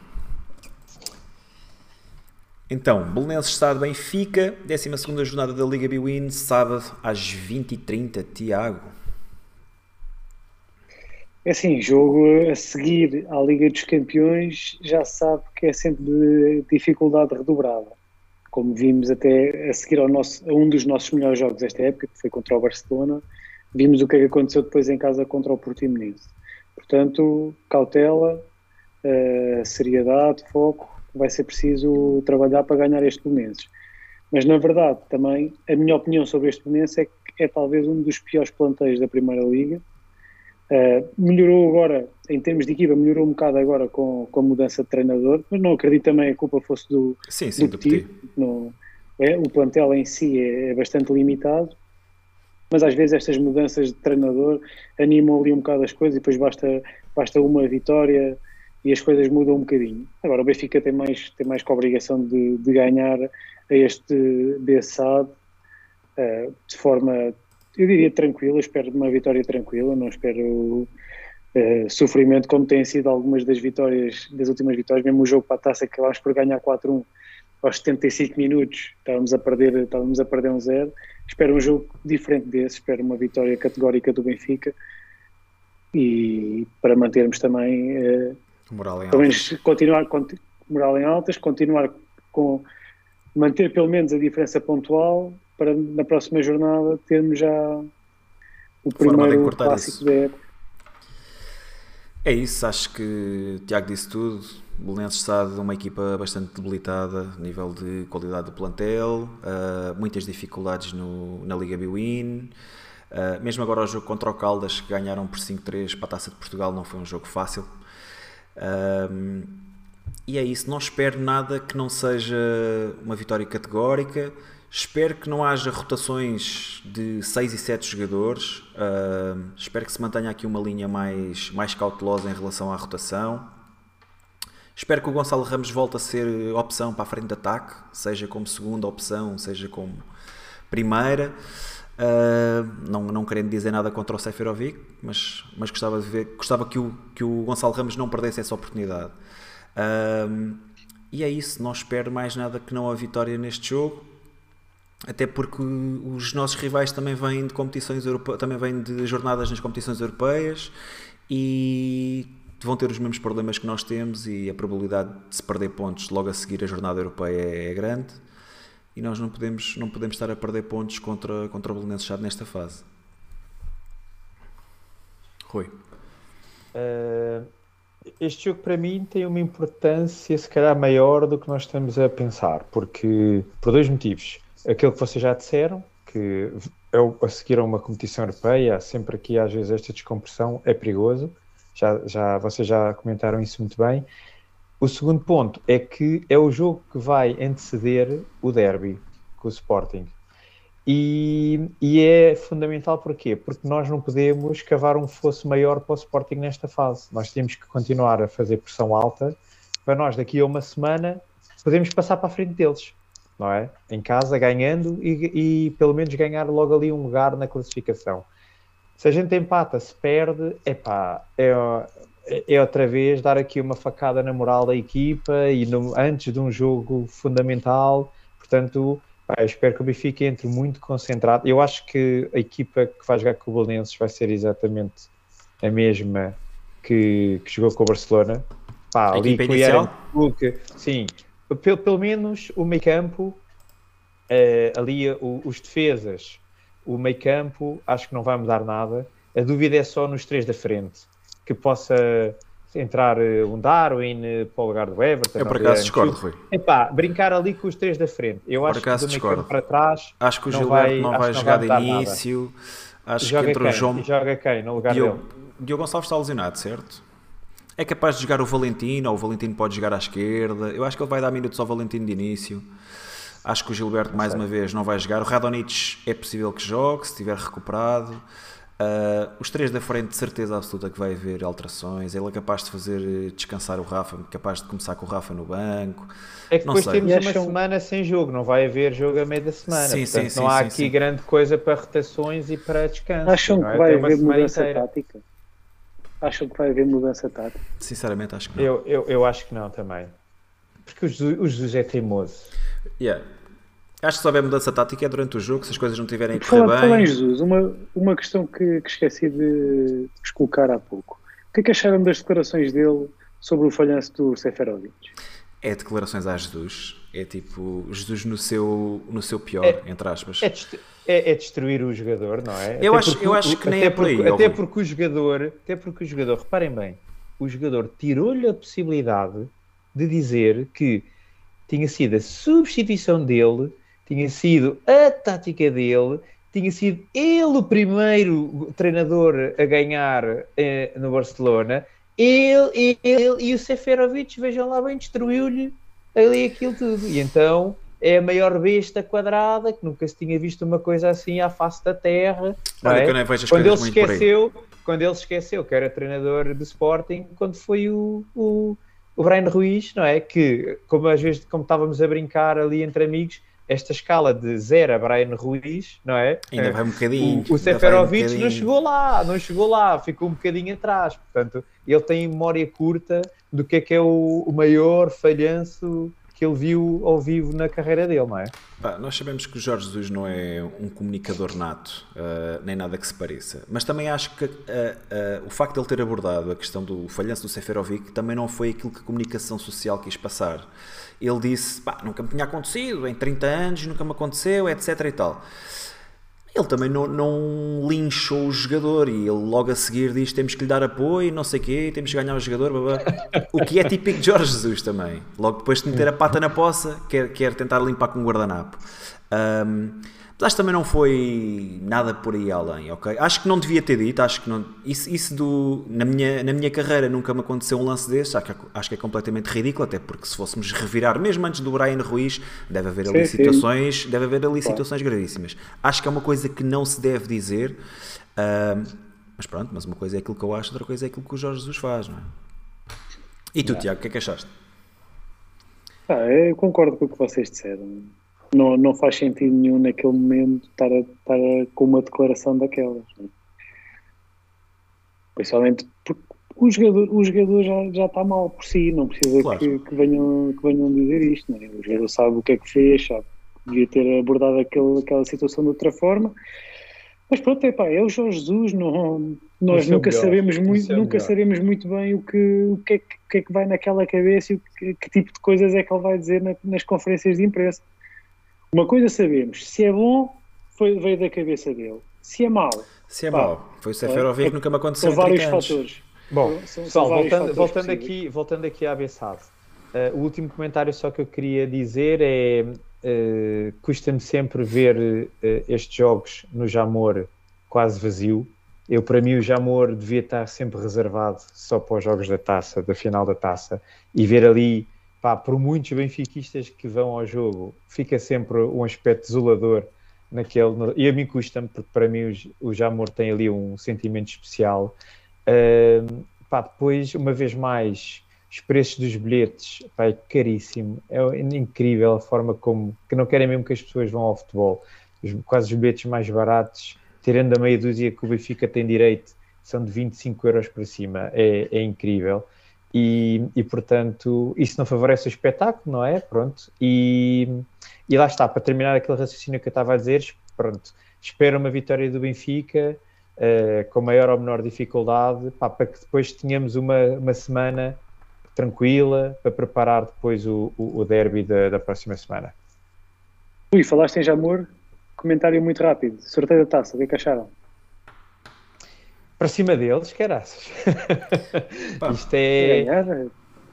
Então, Belenenses Estado Benfica, 12 jornada da Liga Biwin, sábado às 20h30. Tiago. É assim, jogo a seguir à Liga dos Campeões já sabe que é sempre de dificuldade redobrada. Como vimos até a seguir ao nosso, a um dos nossos melhores jogos desta época, que foi contra o Barcelona, vimos o que é que aconteceu depois em casa contra o Portimonense. Portanto, cautela, eh, seriedade, foco, vai ser preciso trabalhar para ganhar este Belenenses. Mas na verdade, também, a minha opinião sobre este Belenenses é que é talvez um dos piores planteios da Primeira Liga. Uh, melhorou agora, em termos de equipa, melhorou um bocado agora com, com a mudança de treinador, mas não acredito também que a culpa fosse do, Sim, sim, do do Petit. Não- é, o plantel em si é, é bastante limitado, mas às vezes estas mudanças de treinador animam ali um bocado as coisas e depois basta, basta uma vitória e as coisas mudam um bocadinho. Agora o Benfica tem mais, tem mais que a obrigação de, de ganhar a este Bessade uh, de forma, eu diria tranquila, espero uma vitória tranquila, não espero uh, sofrimento como têm sido algumas das vitórias, das últimas vitórias, mesmo o jogo para a taça que acabámos por ganhar 4-1 aos 75 minutos, estávamos a perder, estávamos a perder um zero. Espero um jogo diferente desse, espero uma vitória categórica do Benfica. E para mantermos também uh, Moral em pelo alta. menos continuar com moral em altas, continuar com manter pelo menos a diferença pontual para na próxima jornada termos já o primeiro clássico isso. da época. É isso, acho que Tiago disse tudo. O Belenenses está de uma equipa bastante debilitada a nível de qualidade do plantel, uh, muitas dificuldades no, na Liga Biwin. Uh, mesmo agora o jogo contra o Caldas, que ganharam por 5-3 para a Taça de Portugal, não foi um jogo fácil. Um, e é isso, não espero nada que não seja uma vitória categórica. Espero que não haja rotações de 6 e 7 jogadores. Uh, espero que se mantenha aqui uma linha mais, mais cautelosa em relação à rotação. Espero que o Gonçalo Ramos volte a ser opção para a frente de ataque, seja como segunda opção, seja como primeira. Uh, não, não querendo dizer nada contra o Seferovic, mas, mas gostava de ver, gostava que o, que o Gonçalo Ramos não perdesse essa oportunidade. Uh, e é isso, não espero mais nada que não a vitória neste jogo, até porque os nossos rivais também vêm de competições europeias, também vêm de jornadas nas competições europeias e vão ter os mesmos problemas que nós temos e a probabilidade de se perder pontos logo a seguir a jornada europeia é grande e nós não podemos, não podemos estar a perder pontos contra, contra o Belenenses Chade nesta fase. Rui. Uh, este jogo para mim tem uma importância se calhar maior do que nós estamos a pensar, porque por dois motivos. Aquilo que vocês já disseram, que a seguir a uma competição europeia, sempre aqui às vezes esta descompressão, é perigoso. Já, já, vocês já comentaram isso muito bem. O segundo ponto é que é o jogo que vai anteceder o derby com o Sporting. E, e é fundamental porquê? Porque nós não podemos cavar um fosso maior para o Sporting nesta fase. Nós temos que continuar a fazer pressão alta para nós, daqui a uma semana, podemos passar para a frente deles, não é? Em casa, ganhando e, e pelo menos ganhar logo ali um lugar na classificação. Se a gente empata, se perde, epá, é, é outra vez dar aqui uma facada na moral da equipa e no- antes de um jogo fundamental. Portanto, pá, espero que o Benfica entre muito concentrado. Eu acho que a equipa que vai jogar com o Belenenses vai ser exatamente a mesma que, que jogou com o Barcelona. Pá, A ali equipa inicial? Cook, sim, pelo, pelo menos o meio campo, eh, ali o- os defesas, o meio campo, acho que não vai mudar nada. A dúvida é só nos três da frente, que possa entrar eh, um Darwin eh, para o lugar do Everton. Eu por acaso discordo. Rui. Epá, brincar ali com os três da frente. Eu Por acho que discordo. para trás Acho que o Não Gilberto vai- não vai não jogar vai de mudar nada. início. Acho joga que entre quem? o João. E joga quem no lugar Diogo, dele? Diogo Gonçalves está lesionado, certo? É capaz de jogar o Valentino, ou o Valentino pode jogar à esquerda. Eu acho que ele vai dar minutos ao Valentino de início. Acho que o Gilberto, mais uma vez, não vai jogar. O Radonich é possível que jogue, se estiver recuperado. Ah, os três da frente, de certeza absoluta que vai haver alterações. Ele é capaz de fazer eh, descansar o Rafa, capaz de começar com o Rafa no banco. É que Não depois sei. temos uma acham- semana sem jogo, não vai haver jogo a meio da semana. Sim, Portanto, sim, sim, não há sim, aqui sim. grande coisa para rotações e para descanso. Acham é? que vai haver semana mudança inteira. tática? Acham que vai haver mudança tática? Sinceramente, acho que não. Eu, eu, eu acho que não também. Porque o Jesus, o Jesus é teimoso. Yeah. Acho que se houver mudança tática é durante o jogo, se as coisas não tiverem a correr falar, falar em bem. Jesus, uma, uma questão que, que esqueci de, vos colocar há pouco. O que é que acharam das declarações dele sobre o falhanço do Seferovic? É declarações a Jesus. É tipo Jesus no seu, no seu pior, É- entre aspas. É, é- é destruir o jogador, não é? Eu Até acho- porque eu acho que nem até é por aí, porque- Até porque o jogador, até porque o jogador, reparem bem, o jogador tirou-lhe a possibilidade de dizer que tinha sido a substituição dele, tinha sido a tática dele, tinha sido ele o primeiro treinador a ganhar eh, no Barcelona. Ele, ele e o Seferovic, vejam lá bem, destruiu-lhe ali aquilo tudo. E então é a maior besta quadrada, que nunca se tinha visto uma coisa assim à face da terra. Olha é? que eu nem vejo as quando ele se esqueceu, quando ele se esqueceu que era treinador do Sporting, quando foi o, o, o Brian Ruiz, não é? Que, como às vezes, como estávamos a brincar ali entre amigos, esta escala de 0 a Brian Ruiz, não é? Ainda vai um bocadinho. O, o vai um Seferovic não chegou lá, não chegou lá, ficou um bocadinho atrás. Portanto, ele tem memória curta do que é que é o, o maior falhanço que ele viu ao vivo na carreira dele, não é? Nós sabemos que o Jorge Jesus não é um comunicador nato, ah, nem nada que se pareça. Mas também acho que ah, ah, o facto de ele ter abordado a questão do falhanço do Seferovic também não foi aquilo que a comunicação social quis passar. Ele disse, pá, nunca me tinha acontecido, em 30 anos nunca me aconteceu, etc e tal. Ele também não, não linchou o jogador e ele logo a seguir diz temos que lhe dar apoio, não sei o quê, temos que ganhar o jogador, babá. o que é típico de Jorge Jesus também. Logo depois de meter a pata na poça, quer, quer tentar limpar com um guardanapo. Ahm, mas acho que também não foi nada por aí além, ok? Acho que não devia ter dito, acho que não. Isso, isso do. Na minha, na minha carreira nunca me aconteceu um lance desse, acho que, acho que é completamente ridículo, até porque se fôssemos revirar, mesmo antes do Brian Ruiz, deve haver ali Sim, sim. situações, deve haver ali situações gravíssimas. Acho que é uma coisa que não se deve dizer, ahm, mas pronto, mas uma coisa é aquilo que eu acho, outra coisa é aquilo que o Jorge Jesus faz, não é? E tu, Tiago, o que é que achaste? Ah, eu concordo com o que vocês disseram. Não, não faz sentido nenhum naquele momento estar, a, estar a- com uma declaração daquelas. né? Principalmente porque o jogador, o jogador já, já está mal por si, não precisa Claro. que, que venham, que venham dizer isto. Né? O jogador sabe o que é que fez, sabe devia ter abordado aquele, aquela situação de outra forma. Mas pronto, é pá, é o Jorge Jesus, não, nós seu nunca sabemos muito, seu nunca sabemos muito bem o que, o que, é, que, que é que vai naquela cabeça e que, que tipo de coisas é que ele vai dizer na- nas conferências de imprensa. Uma coisa sabemos, se é bom, foi, veio da cabeça dele. Se é mau, Se é Pá, mau, foi o Seferovic, é- nunca me aconteceu são em 30 vários anos. fatores. Bom, São- são vários voltando, fatores voltando, aqui, voltando aqui à Bessade, uh, o último comentário só que eu queria dizer é eh, custa-me sempre ver eh, estes jogos no Jamor quase vazio. Eu, para mim, o Jamor devia estar sempre reservado só para os jogos da taça, da final da taça, e ver ali, pá, por muitos benfiquistas que vão ao jogo, fica sempre um aspecto desolador naquele. E a mim custa-me, porque para mim o, o Jamor tem ali um sentimento especial. Ahm, pá, depois, uma vez mais, os preços dos bilhetes, pá, é caríssimo. É incrível a forma como, que não querem mesmo que as pessoas vão ao futebol. Os, quase os bilhetes mais baratos, tirando a meia dúzia que o Benfica tem direito, são de 25 euros para cima. É, é incrível. E, e, portanto, isso não favorece o espetáculo, não é? Pronto. E, e lá está, para terminar aquele raciocínio que eu estava a dizer, pronto, espero uma vitória do Benfica, eh, com maior ou menor dificuldade, pá, para que depois tenhamos uma, uma semana tranquila para preparar depois o, o, o derby da, da próxima semana. Ui, falaste em Jamor, comentário muito rápido. Sorteio da taça, o que é que acharam? Para cima deles, caraças. Pá, Isto é. Ganhar?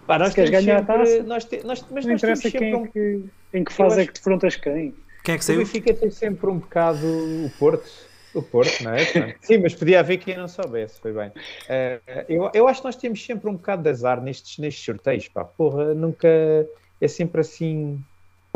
Pá, nós queres temos ganhar a sempre- taça, nós te- nós- mas Não nós temos interessa sempre quem um- que, em que fase é que defrontas quem. Quem é que O saiu? Benfica tem sempre um bocado o Porto. O Porto, não é? Sim, mas podia haver quem não soubesse, foi bem. Eh, eu, eu acho que nós temos sempre um bocado de azar nestes, nestes sorteios, pá. Porra, nunca. É sempre assim.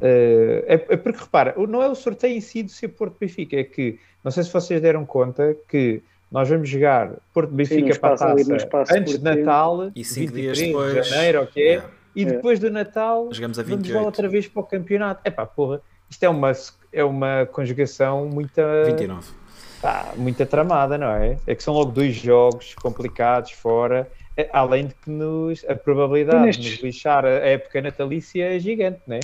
eh, é, é porque, repara, o- não é o sorteio em si do ser Porto Benfica, é que, não sei se vocês deram conta que nós vamos jogar Porto Benfica para a taça antes de. Natal, E cinco dias 23 depois. de janeiro, ok? Yeah. E É. depois do Natal Jogamos a vamos 28. lá outra vez para o campeonato. É pá, porra, isto é uma, é uma conjugação muita, 29. pá, muita tramada, não é? É que são logo dois jogos complicados fora, é, além de que nos, a probabilidade E de nestes- nos lixar a época natalícia é gigante, não é?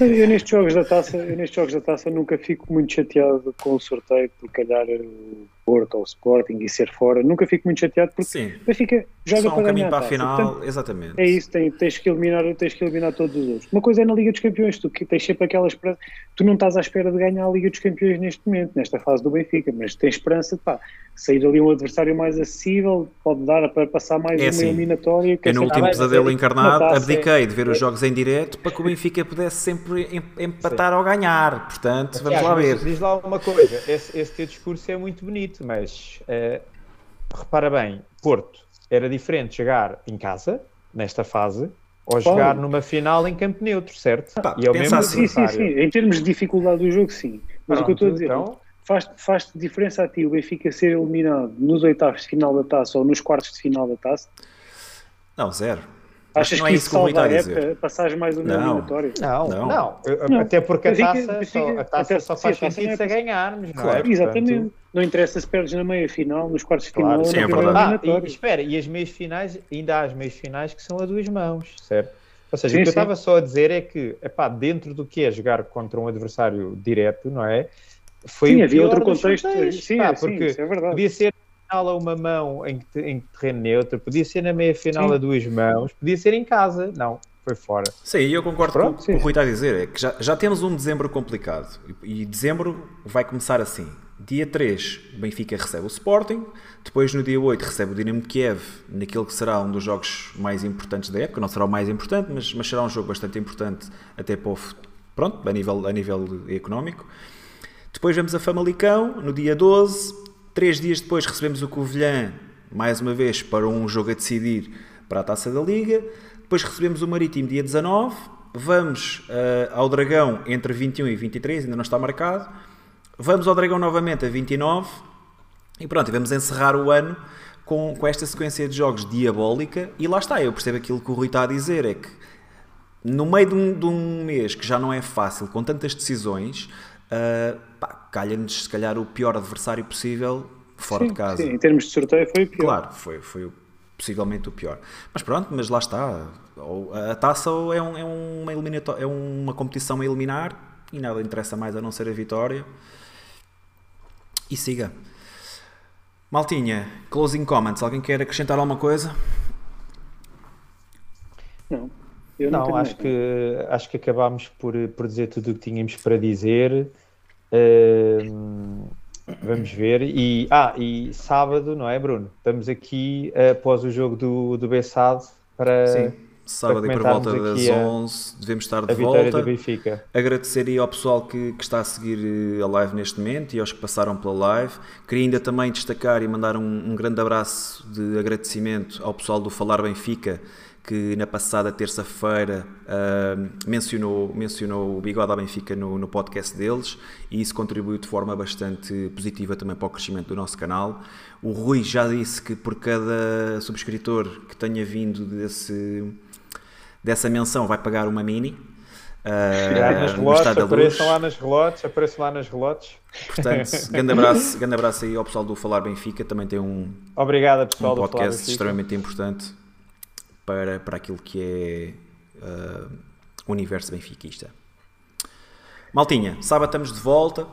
Eu nestes jogos da taça, eu nestes jogos da taça nunca fico muito chateado com o sorteio por calhar o Porto ou Sporting e ser fora. Nunca fico muito chateado porque Sim. o Benfica joga Só um para caminho ganhar para a final, Portanto, exatamente. é isso, tem- tens, que eliminar, tens que eliminar todos os outros. Uma coisa é na Liga dos Campeões, tu que tens sempre aquela esperança. Tu não estás à espera de ganhar a Liga dos Campeões neste momento, nesta fase do Benfica, mas tens esperança de pá, sair ali um adversário mais acessível, pode dar para passar mais É uma assim, eliminatória. quer Eu no dizer, último bem, pesadelo é- encarnado abdiquei de ver os jogos em direto para que o Benfica pudesse sempre em- empatar ou ganhar. Portanto, vamos lá ver. Diz lá uma coisa, esse, esse teu discurso é muito bonito, mas eh, repara bem, Porto era diferente jogar em casa, nesta fase, ou jogar numa final em campo neutro, certo? Pá, e é o pensa mesmo assim. Sim, sim, sim. Em termos de dificuldade do jogo, sim. Mas o que eu estou a Pronto, dizer, então- faz, faz diferença a ti o Benfica ser eliminado nos oitavos de final da taça ou nos quartos de final da taça? Não, zero. Achas que não é que isso isso que salva a época, passares mais uma Não. eliminatória? Não, Não. não, eu- Não. até porque a taça, só, a taça até- só sim, faz a taça sentido não é se a ganharmos, não Claro. é? Exatamente. Portanto, Não interessa se perdes na meia final, nos quartos de Claro, final, sim, é verdade. Ah, e, espera, e as meias finais, ainda há as meias finais que são a duas mãos, certo? Ou seja, Sim, o que eu sim. estava só a dizer é que, epá, dentro do que é jogar contra um adversário direto, não é? Foi Sim, o havia outro contexto. sorteios, Sim, pá, é, sim, porque isso é verdade. podia ser final a uma mão em, em terreno neutro, podia ser na meia final Sim. a duas mãos, podia ser em casa, não, foi fora. Sim, eu concordo Pronto, com o que o Rui está a dizer. É que já, já temos um dezembro complicado. E, e dezembro vai começar assim. Dia 3, o Benfica recebe o Sporting. Depois, no dia 8, recebe o Dinamo de Kiev, naquele que será um dos jogos mais importantes da época. Não será o mais importante, mas, mas será um jogo bastante importante até para o, pronto, a nível, a nível económico. Depois vamos a Famalicão, no dia 12. Três dias depois recebemos o Covilhã, mais uma vez, para um jogo a decidir para a Taça da Liga. Depois recebemos o Marítimo, dia 19. Vamos eh, ao Dragão entre 21 e 23, ainda não está marcado. Vamos ao Dragão novamente a 29. E pronto, vamos encerrar o ano com, com esta sequência de jogos diabólica. E lá está, eu percebo aquilo que o Rui está a dizer, é que no meio de um, de um mês que já não é fácil, com tantas decisões, pá, calha-nos se calhar o pior adversário possível fora Sim, de casa. sim, em termos de sorteio foi o pior. Claro, foi, foi o- possivelmente o pior. Mas pronto, mas lá está. A taça é, um- é uma, eliminato- é uma competição a eliminar e nada interessa mais a não ser a vitória. E siga. Maltinha, closing comments. Alguém quer acrescentar alguma coisa? Não, eu não, Não, acho que, acho que acabámos por, por dizer tudo o que tínhamos para dizer. Vamos ver. E, ah, e sábado, não é, Bruno? Estamos aqui eh, após o jogo do, do Bessado para, Sim. sábado e por volta das aqui a- 11 devemos estar de volta. Agradecer aí ao pessoal que, que está a seguir eh, a live neste momento e aos que passaram pela live. Queria ainda também destacar e mandar um, um grande abraço de agradecimento ao pessoal do Falar Benfica, que na passada terça-feira ah, mencionou, mencionou o Bigode à Benfica no, no podcast deles e isso contribuiu de forma bastante positiva também para o crescimento do nosso canal. O Rui já disse que por cada subscritor que tenha vindo desse, dessa menção vai pagar uma mini. no relotes, apareçam lá nas relotes, apareçam lá nas relotes. Portanto, grande abraço, grande abraço aí ao pessoal do Falar Benfica, também tem um, Obrigada, um pessoal do Falar podcast extremamente importante para, para aquilo que é ah, o universo benfiquista. Maltinha, sábado estamos de volta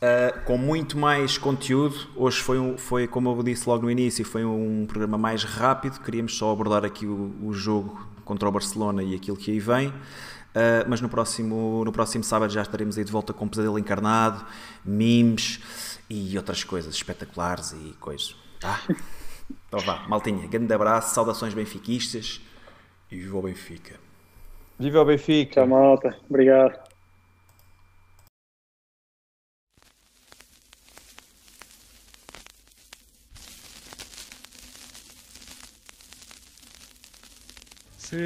ah, com muito mais conteúdo. Hoje foi, um, foi, como eu disse logo no início, foi um programa mais rápido. Queríamos só abordar aqui o, o jogo contra o Barcelona e aquilo que aí vem. Ah, mas no próximo, no próximo sábado já estaremos aí de volta com Pesadelo Encarnado, memes e outras coisas espetaculares e coisas. Tá? Então vá, maltinha, grande abraço, saudações benfiquistas e viva o Benfica. Viva o Benfica! Tchau, malta. Obrigado. Se